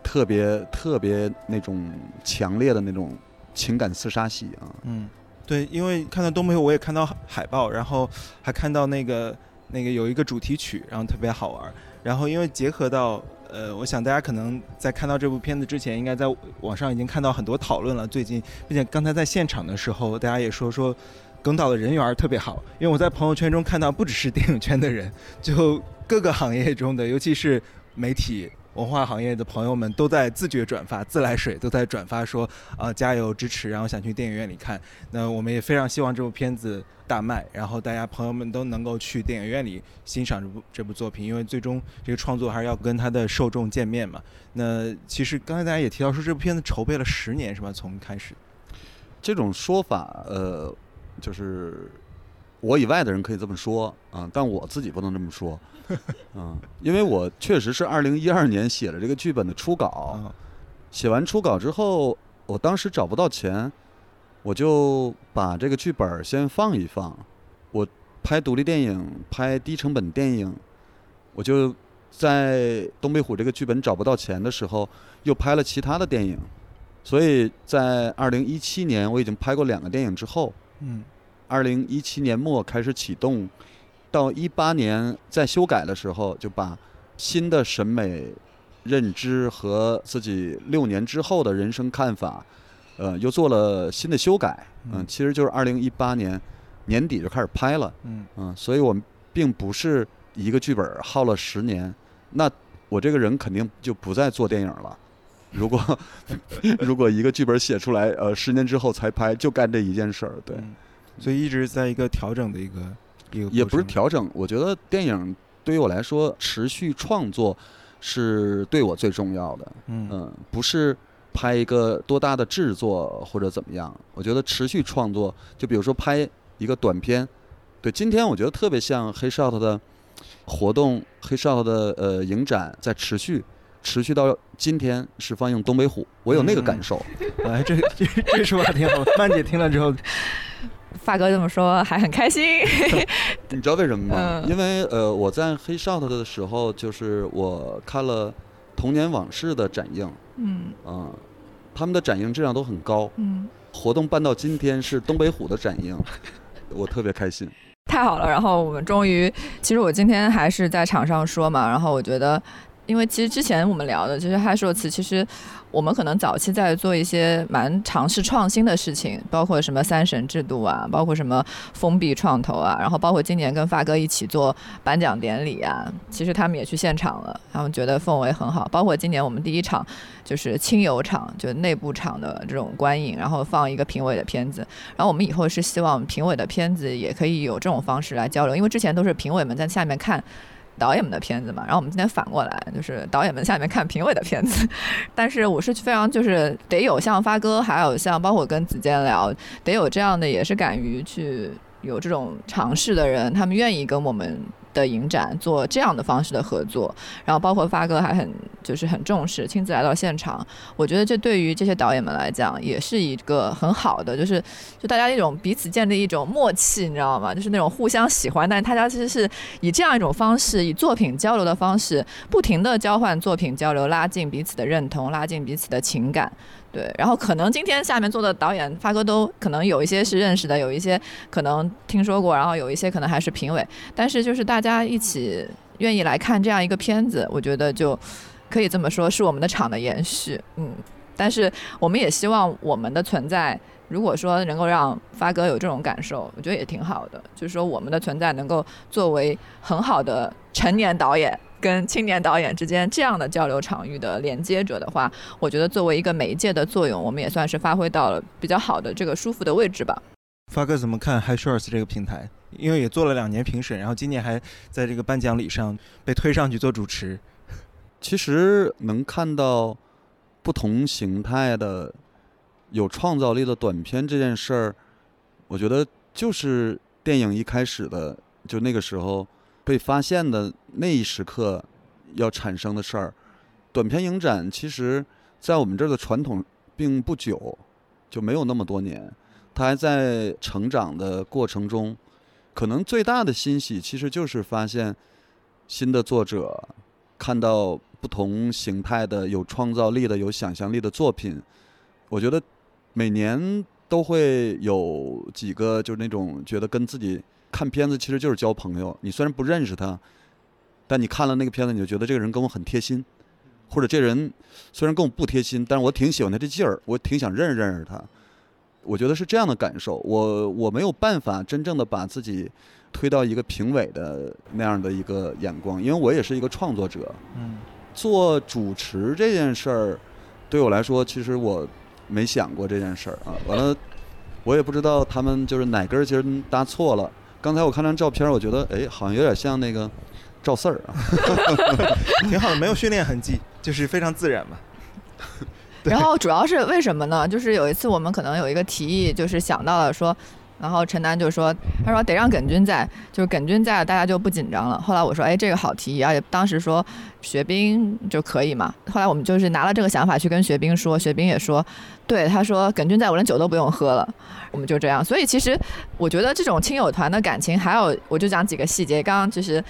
特别特别那种强烈的那种情感厮杀戏啊。嗯，对，因为看到东北虎，我也看到海报，然后还看到那个那个有一个主题曲，然后特别好玩。然后因为结合到呃，我想大家可能在看到这部片子之前，应该在网上已经看到很多讨论了。最近，并且刚才在现场的时候，大家也说说耿导的人缘特别好。因为我在朋友圈中看到，不只是电影圈的人，就各个行业中的，尤其是媒体。文化行业的朋友们都在自觉转发，自来水都在转发说，啊、加油支持，然后想去电影院里看。那我们也非常希望这部片子大卖，然后大家朋友们都能够去电影院里欣赏这部这部作品，因为最终这个创作还是要跟他的受众见面嘛。那其实刚才大家也提到说，这部片子筹备了十年是吧？从开始，这种说法，呃，就是我以外的人可以这么说啊、但我自己不能这么说，嗯，因为我确实是二零一二年写了这个剧本的初稿，写完初稿之后，我当时找不到钱，我就把这个剧本先放一放。我拍独立电影，拍低成本电影，我就在东北虎这个剧本找不到钱的时候，又拍了其他的电影。所以在二零一七年，我已经拍过两个电影之后，嗯二零一七年末开始启动，到一八年在修改的时候，就把新的审美认知和自己六年之后的人生看法，呃，又做了新的修改。嗯，嗯其实就是二零一八年年底就开始拍了。嗯嗯，所以我们并不是一个剧本耗了十年，那我这个人肯定就不再做电影了。如果 如果一个剧本写出来，呃，十年之后才拍，就干这一件事儿，对。嗯所以一直在一个调整的一个也不是调整，我觉得电影对于我来说，持续创作是对我最重要的。嗯嗯，不是拍一个多大的制作或者怎么样。我觉得持续创作，就比如说拍一个短片，对，今天我觉得特别像黑 shot 的活动，黑 shot 的呃影展在持续。持续到今天是放映《东北虎》，我有那个感受。哎，这这这说法挺好。曼姐听了之后，发哥这么说还很开心。你知道为什么吗？因为呃，我在黑 shot 的时候，就是我看了《童年往事》的展映。嗯。啊，他们的展映质量都很高。嗯。活动办到今天是《东北虎》的展映，我特别开心。太好了，然后我们终于，其实我今天还是在场上说嘛，然后我觉得。因为其实之前我们聊的，其实嗨说词，其实我们可能早期在做一些蛮尝试创新的事情，包括什么三审制度啊，包括什么封闭创投啊，然后包括今年跟发哥一起做颁奖典礼啊，其实他们也去现场了，他们觉得氛围很好。包括今年我们第一场就是亲友场，就内部场的这种观影，然后放一个评委的片子，然后我们以后是希望评委的片子也可以有这种方式来交流，因为之前都是评委们在下面看。导演们的片子嘛，然后我们今天反过来，就是导演们下面看评委的片子。但是我是非常就是得有像发哥，还有像包括跟子健聊，得有这样的也是敢于去有这种尝试的人，他们愿意跟我们。的影展做这样的方式的合作，然后包括发哥还很就是很重视，亲自来到现场。我觉得这对于这些导演们来讲也是一个很好的，就是就大家一种彼此建立一种默契，你知道吗？就是那种互相喜欢，但是大家其实是以这样一种方式，以作品交流的方式，不停的交换作品交流，拉近彼此的认同，拉近彼此的情感。对，然后可能今天下面坐的导演发哥都可能有一些是认识的，有一些可能听说过，然后有一些可能还是评委，但是就是大家一起愿意来看这样一个片子，我觉得就可以这么说，是我们的场的延续。嗯，但是我们也希望我们的存在，如果说能够让发哥有这种感受，我觉得也挺好的，就是说我们的存在能够作为很好的成年导演。跟青年导演之间这样的交流场域的连接者的话，我觉得作为一个媒介的作用，我们也算是发挥到了比较好的这个舒服的位置吧。发哥怎么看 High Shorts 这个平台？因为也做了两年评审，然后今年还在这个颁奖礼上被推上去做主持。其实能看到不同形态的有创造力的短片这件事儿，我觉得就是电影一开始的就那个时候。被发现的那一时刻要产生的事儿，短片影展其实，在我们这儿的传统并不久，就没有那么多年，它还在成长的过程中。可能最大的欣喜其实就是发现新的作者，看到不同形态的有创造力的、有想象力的作品。我觉得每年都会有几个，就是那种觉得跟自己。看片子其实就是交朋友。你虽然不认识他，但你看了那个片子，你就觉得这个人跟我很贴心，或者这人虽然跟我不贴心，但是我挺喜欢他这劲儿，我挺想认识认识他。我觉得是这样的感受。我我没有办法真正的把自己推到一个评委的那样的一个眼光，因为我也是一个创作者。嗯。做主持这件事儿，对我来说，其实我没想过这件事儿啊。完了，我也不知道他们就是哪根筋搭错了。刚才我看张照片，我觉得哎，好像有点像那个赵四儿啊，挺好的，没有训练痕迹，就是非常自然嘛。然后主要是为什么呢？就是有一次我们可能有一个提议，就是想到了说。然后陈楠就说：“他说得让耿军在，就是耿军在，大家就不紧张了。”后来我说：“哎，这个好提议，而且当时说学兵就可以嘛。”后来我们就是拿了这个想法去跟学兵说，学兵也说：“对，他说耿军在，我连酒都不用喝了。”我们就这样。所以其实我觉得这种亲友团的感情，还有我就讲几个细节。刚刚其实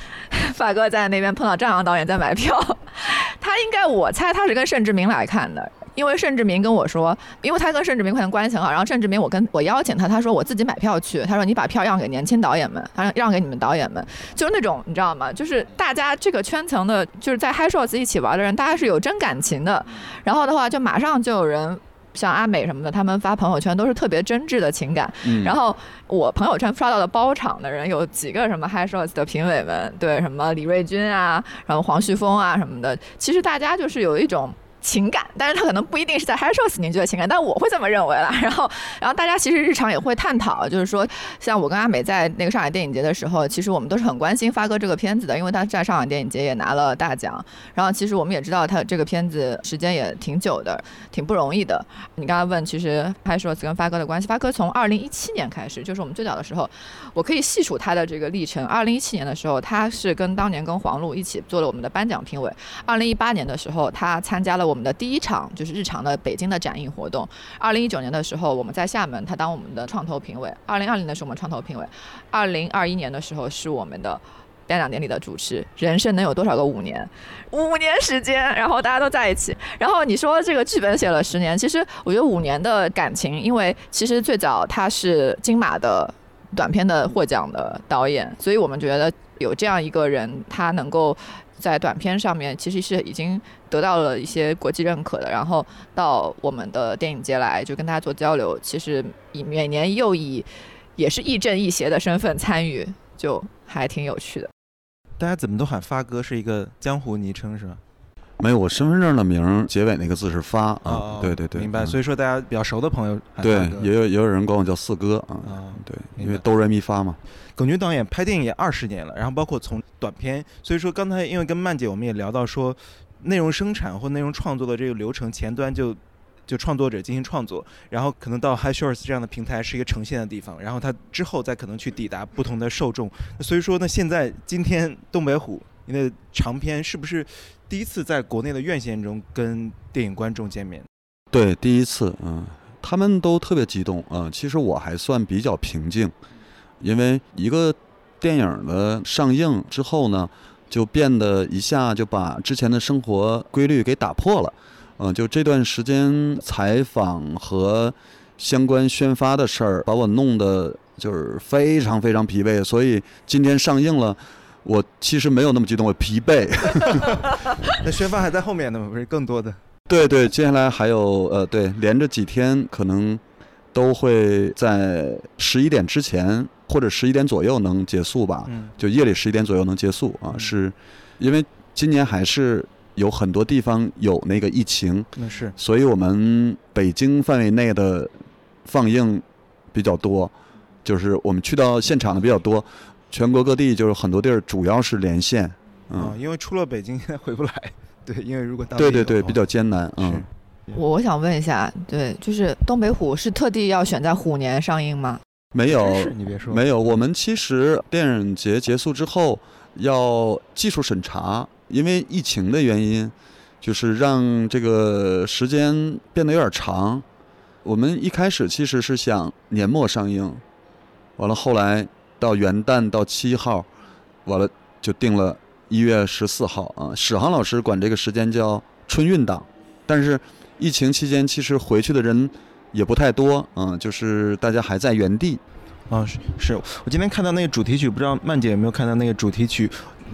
发哥在那边碰到张扬导演在买票，他应该我猜他是跟盛志明来看的。因为盛志明跟我说，因为他跟盛志明可能关系很好，然后盛志明我跟我邀请他，他说我自己买票去，他说你把票让给年轻导演们，他让让给你们导演们，就是那种你知道吗？就是大家这个圈层的，就是在 High Shows 一起玩的人，大家是有真感情的。然后的话，就马上就有人像阿美什么的，他们发朋友圈都是特别真挚的情感。然后我朋友圈刷到的包场的人有几个什么 High Shots 的评委们，对什么李瑞军啊，然后黄旭峰啊什么的，其实大家就是有一种。情感，但是他可能不一定是在 h i s h o s 凝聚的情感，但我会这么认为啦。然后，然后大家其实日常也会探讨，就是说，像我跟阿美在那个上海电影节的时候，其实我们都是很关心发哥这个片子的，因为他在上海电影节也拿了大奖。然后，其实我们也知道他这个片子时间也挺久的，挺不容易的。你刚刚问，其实 h i s h o s 跟发哥的关系，发哥从二零一七年开始，就是我们最早的时候，我可以细数他的这个历程。二零一七年的时候，他是跟当年跟黄璐一起做了我们的颁奖评委。二零一八年的时候，他参加了我我们的第一场就是日常的北京的展映活动。二零一九年的时候，我们在厦门，他当我们的创投评委。二零二零的时候，我们创投评委。二零二一年的时候，是我们的颁奖典礼的主持。人生能有多少个五年？五年时间，然后大家都在一起。然后你说这个剧本写了十年，其实我觉得五年的感情，因为其实最早他是金马的短片的获奖的导演，所以我们觉得有这样一个人，他能够。在短片上面，其实是已经得到了一些国际认可的。然后到我们的电影节来，就跟大家做交流。其实以每年又以也是亦正亦邪的身份参与，就还挺有趣的。大家怎么都喊发哥是一个江湖昵称是吧？没有，我身份证的名结尾那个字是发啊。对对对，明白。所以说大家比较熟的朋友，对，也有也有人管我叫四哥啊。对，因为哆来咪发嘛。耿军导演拍电影也二十年了，然后包括从短片，所以说刚才因为跟曼姐我们也聊到说，内容生产或内容创作的这个流程前端就就创作者进行创作，然后可能到 High Shorts 这样的平台是一个呈现的地方，然后它之后再可能去抵达不同的受众。所以说呢，现在今天东北虎你的长片是不是第一次在国内的院线中跟电影观众见面？对，第一次，嗯，他们都特别激动，嗯，其实我还算比较平静。因为一个电影的上映之后呢，就变得一下就把之前的生活规律给打破了，嗯，就这段时间采访和相关宣发的事儿，把我弄得就是非常非常疲惫。所以今天上映了，我其实没有那么激动，我疲惫。那宣发还在后面呢吗？不是更多的？对对，接下来还有呃，对，连着几天可能都会在十一点之前。或者十一点左右能结束吧，就夜里十一点左右能结束啊，是，因为今年还是有很多地方有那个疫情，那是，所以我们北京范围内的放映比较多，就是我们去到现场的比较多，全国各地就是很多地儿主要是连线，嗯，因为出了北京现在回不来，对，因为如果当对对对比较艰难，嗯，我我想问一下，对，就是东北虎是特地要选在虎年上映吗？没有，你别说，没有。我们其实电影节结束之后要技术审查，因为疫情的原因，就是让这个时间变得有点长。我们一开始其实是想年末上映，完了后来到元旦到七号，完了就定了一月十四号啊。史航老师管这个时间叫春运档，但是疫情期间其实回去的人。也不太多，嗯，就是大家还在原地。啊，是是，我今天看到那个主题曲，不知道曼姐有没有看到那个主题曲？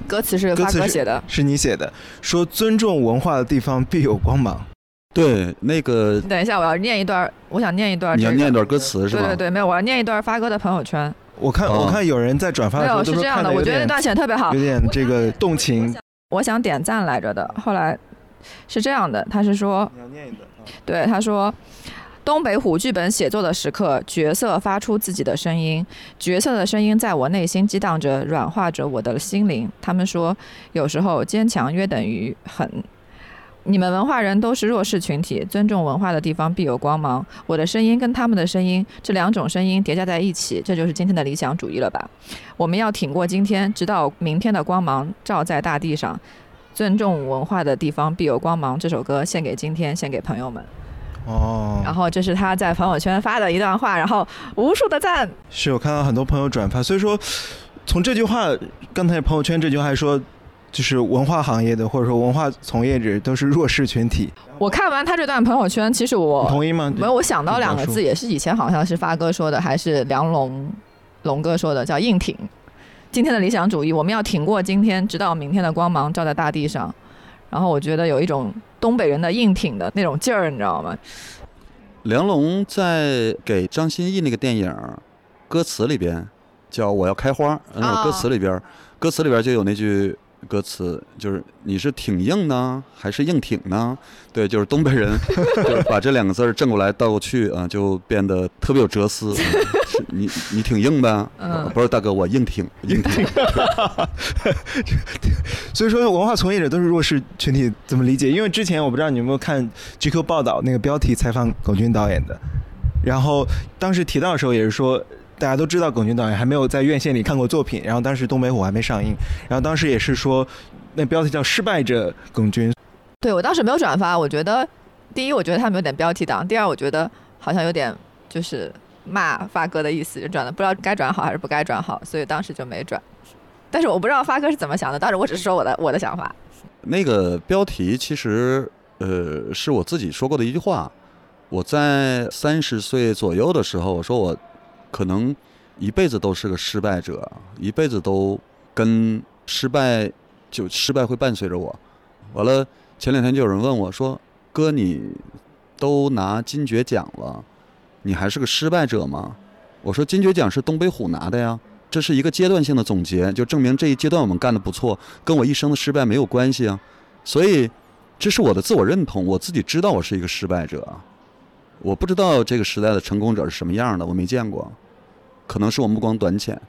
歌词是发哥写的，是你写的，说尊重文化的地方必有光芒。对，那个。等一下，我要念一段，我想念一段。你要念一段歌词是吧？对对对，没有，我要念一段发哥的朋友圈。我看我看有人在转发的时候是这样的，我觉得那段写的特别好，有点这个动情。我想点赞来着的，后来是这样的，他是说。你要念一段。对，他说。东北虎剧本写作的时刻，角色发出自己的声音，角色的声音在我内心激荡着，软化着我的心灵。他们说，有时候坚强约等于狠。你们文化人都是弱势群体，尊重文化的地方必有光芒。我的声音跟他们的声音，这两种声音叠加在一起，这就是今天的理想主义了吧？我们要挺过今天，直到明天的光芒照在大地上。尊重文化的地方必有光芒。这首歌献给今天，献给朋友们。哦，然后这是他在朋友圈发的一段话，然后无数的赞。是我看到很多朋友转发，所以说从这句话，刚才朋友圈这句话说，就是文化行业的或者说文化从业者都是弱势群体。我看完他这段朋友圈，其实我同意吗？没有，我想到两个字，也是以前好像是发哥说的，还是梁龙龙哥说的，叫硬挺。今天的理想主义，我们要挺过今天，直到明天的光芒照在大地上。然后我觉得有一种东北人的硬挺的那种劲儿，你知道吗？梁龙在给张歆艺那个电影歌词里边叫“我要开花”，那首歌词里边，歌词里边就有那句歌词，就是你是挺硬呢，还是硬挺呢？对，就是东北人，就是把这两个字儿正过来倒过去啊，就变得特别有哲思。是你你挺硬呗？嗯不是大哥，我硬挺硬挺。所以说，文化从业者都是弱势群体，怎么理解？因为之前我不知道你有没有看 GQ 报道，那个标题采访龚军导演的，然后当时提到的时候也是说，大家都知道耿军导演还没有在院线里看过作品，然后当时《东北虎》还没上映，然后当时也是说，那标题叫“失败者耿军对我当时没有转发，我觉得第一，我觉得他们有点标题党；第二，我觉得好像有点就是骂发哥的意思，就转的不知道该转好还是不该转好，所以当时就没转。但是我不知道发哥是怎么想的，当时我只是说我的我的想法。那个标题其实呃是我自己说过的一句话。我在三十岁左右的时候，我说我可能一辈子都是个失败者，一辈子都跟失败就失败会伴随着我。完了，前两天就有人问我说：“哥，你都拿金爵奖了，你还是个失败者吗？”我说：“金爵奖是东北虎拿的呀，这是一个阶段性的总结，就证明这一阶段我们干得不错，跟我一生的失败没有关系啊。所以，这是我的自我认同，我自己知道我是一个失败者。我不知道这个时代的成功者是什么样的，我没见过，可能是我目光短浅。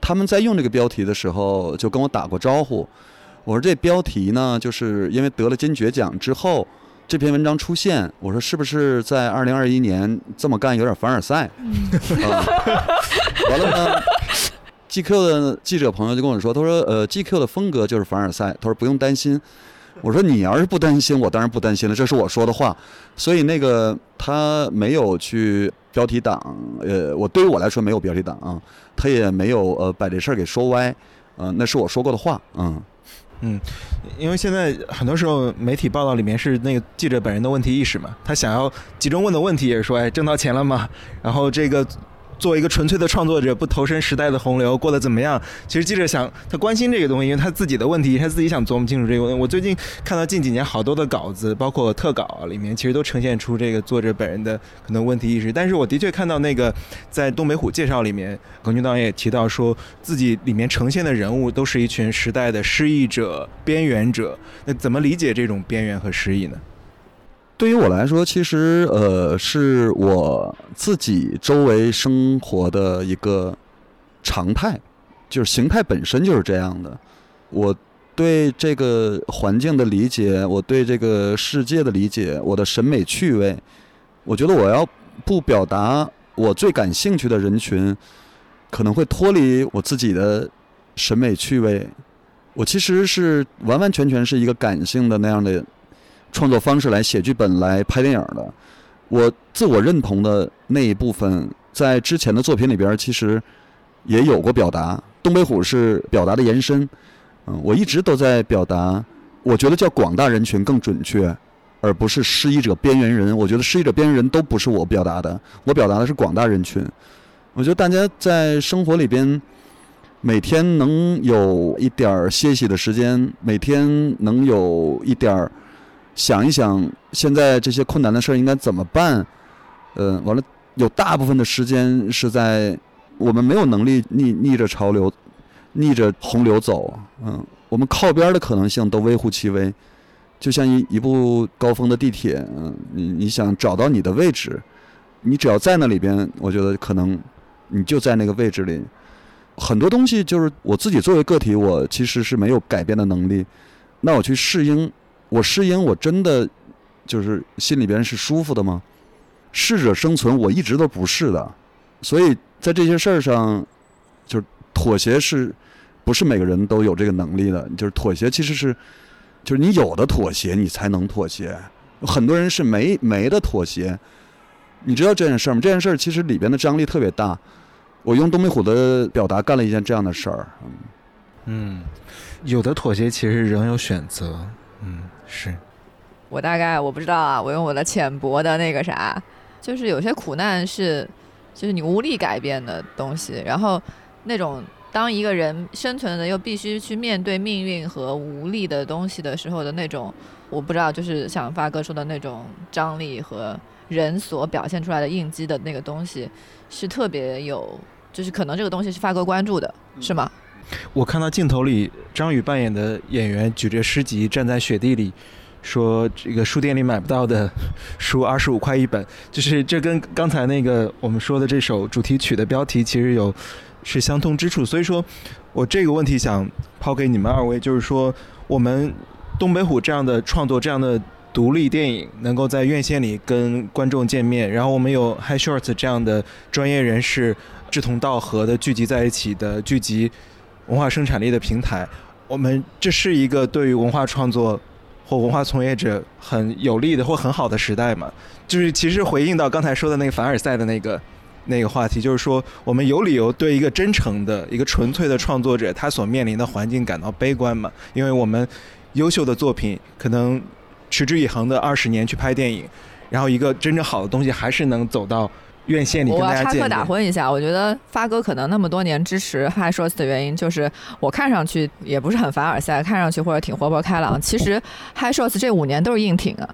他们在用这个标题的时候，就跟我打过招呼。我说这标题呢，就是因为得了金爵奖之后，这篇文章出现，我说是不是在二零二一年这么干有点凡尔赛？啊，完了呢，GQ 的记者朋友就跟我说，他说呃，GQ 的风格就是凡尔赛，他说不用担心。我说你要是不担心，我当然不担心了，这是我说的话。所以那个他没有去标题党，呃，我对于我来说没有标题党啊，他也没有呃把这事儿给说歪，嗯、那是我说过的话，嗯。因为现在很多时候媒体报道里面是那个记者本人的问题意识嘛，他想要集中问的问题也是说，哎，挣到钱了吗？然后这个作为一个纯粹的创作者，不投身时代的洪流，过得怎么样？其实记者想他关心这个东西，因为他自己的问题，他自己想琢磨清楚这个问题。我最近看到近几年好多的稿子，包括特稿里面，其实都呈现出这个作者本人的可能问题意识。但是我的确看到那个在东北虎介绍里面，耿军导演也提到说，自己里面呈现的人物都是一群时代的失意者、边缘者。那怎么理解这种边缘和失意呢？对于我来说，其实呃是我自己周围生活的一个常态，就是形态本身就是这样的。我对这个环境的理解，我对这个世界的理解，我的审美趣味，我觉得我要不表达我最感兴趣的人群，可能会脱离我自己的审美趣味。我其实是完完全全是一个感性的那样的创作方式来写剧本、来拍电影的。我自我认同的那一部分，在之前的作品里边其实也有过表达。东北虎是表达的延伸，嗯，我一直都在表达，我觉得叫广大人群更准确，而不是失意者、边缘人。我觉得失意者、边缘人都不是我表达的，我表达的是广大人群。我觉得大家在生活里边，每天能有一点儿歇息的时间，每天能有一点儿想一想现在这些困难的事儿应该怎么办。呃，完了，有大部分的时间是在我们没有能力逆逆着潮流、逆着洪流走。嗯，我们靠边的可能性都微乎其微。就像一一部高峰的地铁，嗯，你你想找到你的位置，你只要在那里边，我觉得可能你就在那个位置里。很多东西就是我自己作为个体，我其实是没有改变的能力。那我去适应，我适应，我真的就是心里边是舒服的吗？适者生存，我一直都不是的。所以在这些事儿上，就是妥协是，不是每个人都有这个能力的。就是妥协其实是，就是你有的妥协，你才能妥协。很多人是没没的妥协。你知道这件事儿吗？这件事儿其实里边的张力特别大。我用东北虎的表达干了一件这样的事儿。嗯嗯，有的妥协其实仍有选择。嗯，是。我大概我不知道啊，我用我的浅薄的那个啥，就是有些苦难是，就是你无力改变的东西，然后那种当一个人生存的又必须去面对命运和无力的东西的时候的那种，我不知道，就是像发哥说的那种张力和人所表现出来的应激的那个东西，是特别有，就是可能这个东西是发哥关注的，是吗？我看到镜头里张宇扮演的演员举着诗集站在雪地里，说这个书店里买不到的书二十五块一本，就是这跟刚才那个我们说的这首主题曲的标题其实有是相通之处。所以说我这个问题想抛给你们二位，就是说我们东北虎这样的创作，这样的。独立电影能够在院线里跟观众见面，然后我们有 High Shorts 这样的专业人士志同道合的聚集在一起的聚集文化生产力的平台，我们这是一个对于文化创作或文化从业者很有利的或很好的时代嘛？就是其实回应到刚才说的那个凡尔赛的那个那个话题，就是说我们有理由对一个真诚的一个纯粹的创作者他所面临的环境感到悲观嘛？因为我们优秀的作品可能。持之以恒的二十年去拍电影，然后一个真正好的东西还是能走到院线里跟大家见。我要插科打诨一下，我觉得发哥可能那么多年支持 High Shorts 的原因，就是我看上去也不是很凡尔赛，看上去或者挺活泼开朗。其实 High Shorts 这五年都是硬挺啊。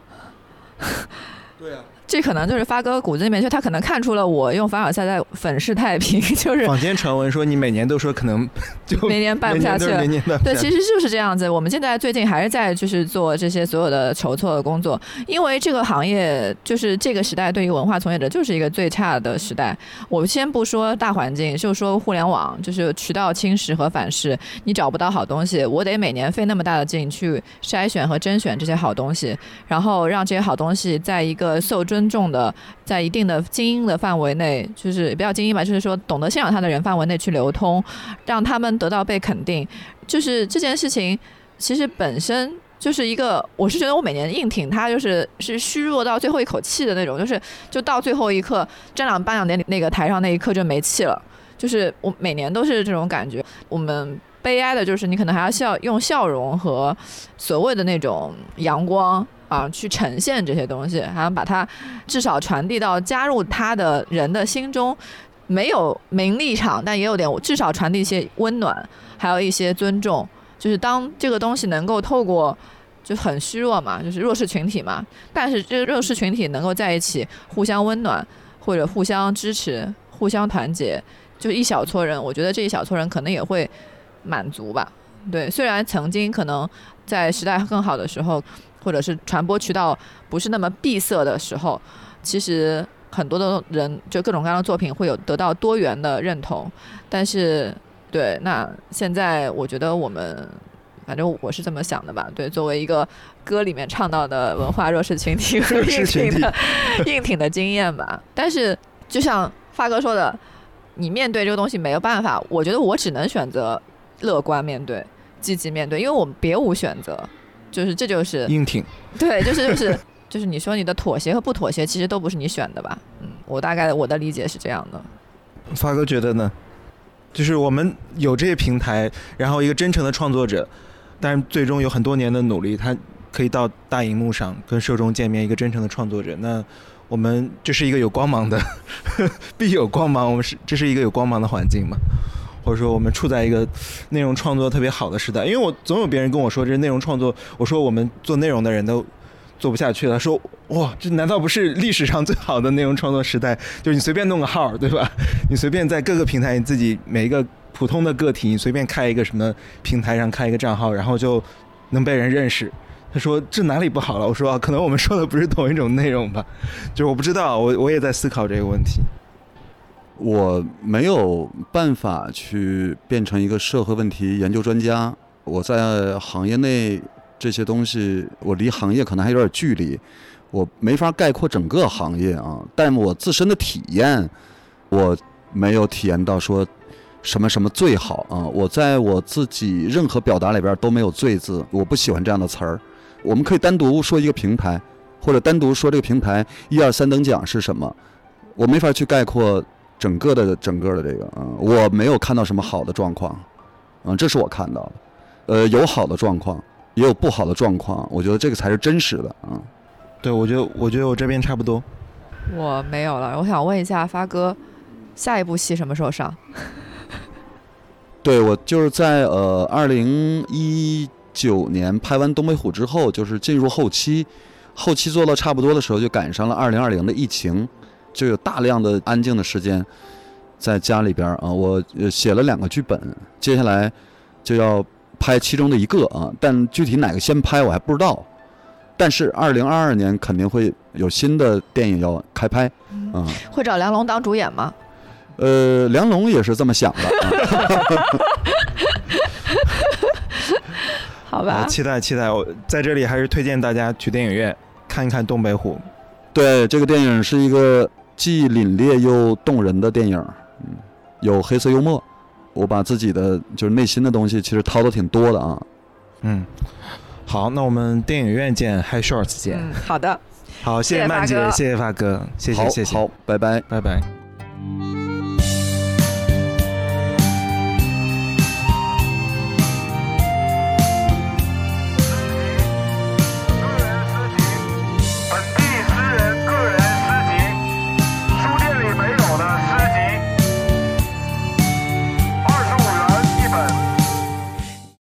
对啊。这可能就是发哥骨子里面，就他可能看出了我用凡尔赛在粉饰太平，就是坊间传闻说你每年都说可能 就每年办不下去了。对，其实就是这样子。我们现在最近还是在就是做这些所有的筹措的工作，因为这个行业就是这个时代对于文化从业者就是一个最差的时代。我先不说大环境，就说互联网，就是渠道侵蚀和反噬，你找不到好东西，我得每年费那么大的劲去筛选和甄选这些好东西，然后让这些好东西在一个受尊。尊重的，在一定的精英的范围内，就是不要精英吧，就是说懂得欣赏他的人范围内去流通，让他们得到被肯定。就是这件事情，其实本身就是一个，我是觉得我每年硬挺他，就是是虚弱到最后一口气的那种，就是就到最后一刻，站长颁奖典礼那个台上那一刻就没气了。就是我每年都是这种感觉。我们悲哀的就是你可能还要笑，用笑容和所谓的那种阳光。啊，去呈现这些东西，还要把它至少传递到加入他的人的心中，没有名利场，但也有点至少传递一些温暖，还有一些尊重。就是当这个东西能够透过，就很虚弱嘛，就是弱势群体嘛，但是这弱势群体能够在一起互相温暖，或者互相支持、互相团结，就一小撮人，我觉得这一小撮人可能也会满足吧。对，虽然曾经可能在时代更好的时候。或者是传播渠道不是那么闭塞的时候，其实很多的人就各种各样的作品会有得到多元的认同。但是，对，那现在我觉得我们，反正我是这么想的吧。对，作为一个歌里面唱到的文化弱势群体和硬挺的硬挺的经验吧。但是，就像发哥说的，你面对这个东西没有办法。我觉得我只能选择乐观面对，积极面对，因为我们别无选择。就是这就是硬挺，对，就是就是就是你说你的妥协和不妥协，其实都不是你选的吧？嗯，我大概我的理解是这样的。发哥觉得呢？就是我们有这些平台，然后一个真诚的创作者，但是最终有很多年的努力，他可以到大荧幕上跟受众见面。一个真诚的创作者，那我们这是一个有光芒的，必有光芒。我们是这是一个有光芒的环境嘛？或者说，我们处在一个内容创作特别好的时代，因为我总有别人跟我说，这内容创作，我说我们做内容的人都做不下去了。说哇，这难道不是历史上最好的内容创作时代？就是你随便弄个号，对吧？你随便在各个平台，你自己每一个普通的个体，你随便开一个什么平台上开一个账号，然后就能被人认识。他说这哪里不好了？我说可能我们说的不是同一种内容吧，就是我不知道，我我也在思考这个问题。我没有办法去变成一个社会问题研究专家。我在行业内这些东西，我离行业可能还有点距离，我没法概括整个行业啊。但我自身的体验，我没有体验到说什么什么最好啊。我在我自己任何表达里边都没有“最”字，我不喜欢这样的词儿。我们可以单独说一个平台，或者单独说这个平台一二三等奖是什么，我没法去概括。整个的整个的这个，嗯，我没有看到什么好的状况，嗯，这是我看到的，呃，有好的状况，也有不好的状况，我觉得这个才是真实的，嗯，对，我觉得，我觉得我这边差不多，我没有了，我想问一下发哥，下一部戏什么时候上？对我就是在呃二零一九年拍完《东北虎》之后，就是进入后期，后期做到差不多的时候，就赶上了二零二零的疫情。就有大量的安静的时间，在家里边儿啊，我呃写了两个剧本，接下来就要拍其中的一个啊，但具体哪个先拍我还不知道。但是二零二二年肯定会有新的电影要开拍，啊，会找梁龙当主演吗？呃，梁龙也是这么想的。啊 好吧，期待期待！我在这里还是推荐大家去电影院看一看《东北虎》。对，这个电影是一个既凛冽又动人的电影，嗯，有黑色幽默。我把自己的就是内心的东西，其实掏的挺多的啊。嗯，好，那我们电影院见，High Shorts 见。嗯，好的。好，谢谢谢曼姐，谢谢发哥，谢谢谢谢，好，拜拜。拜拜。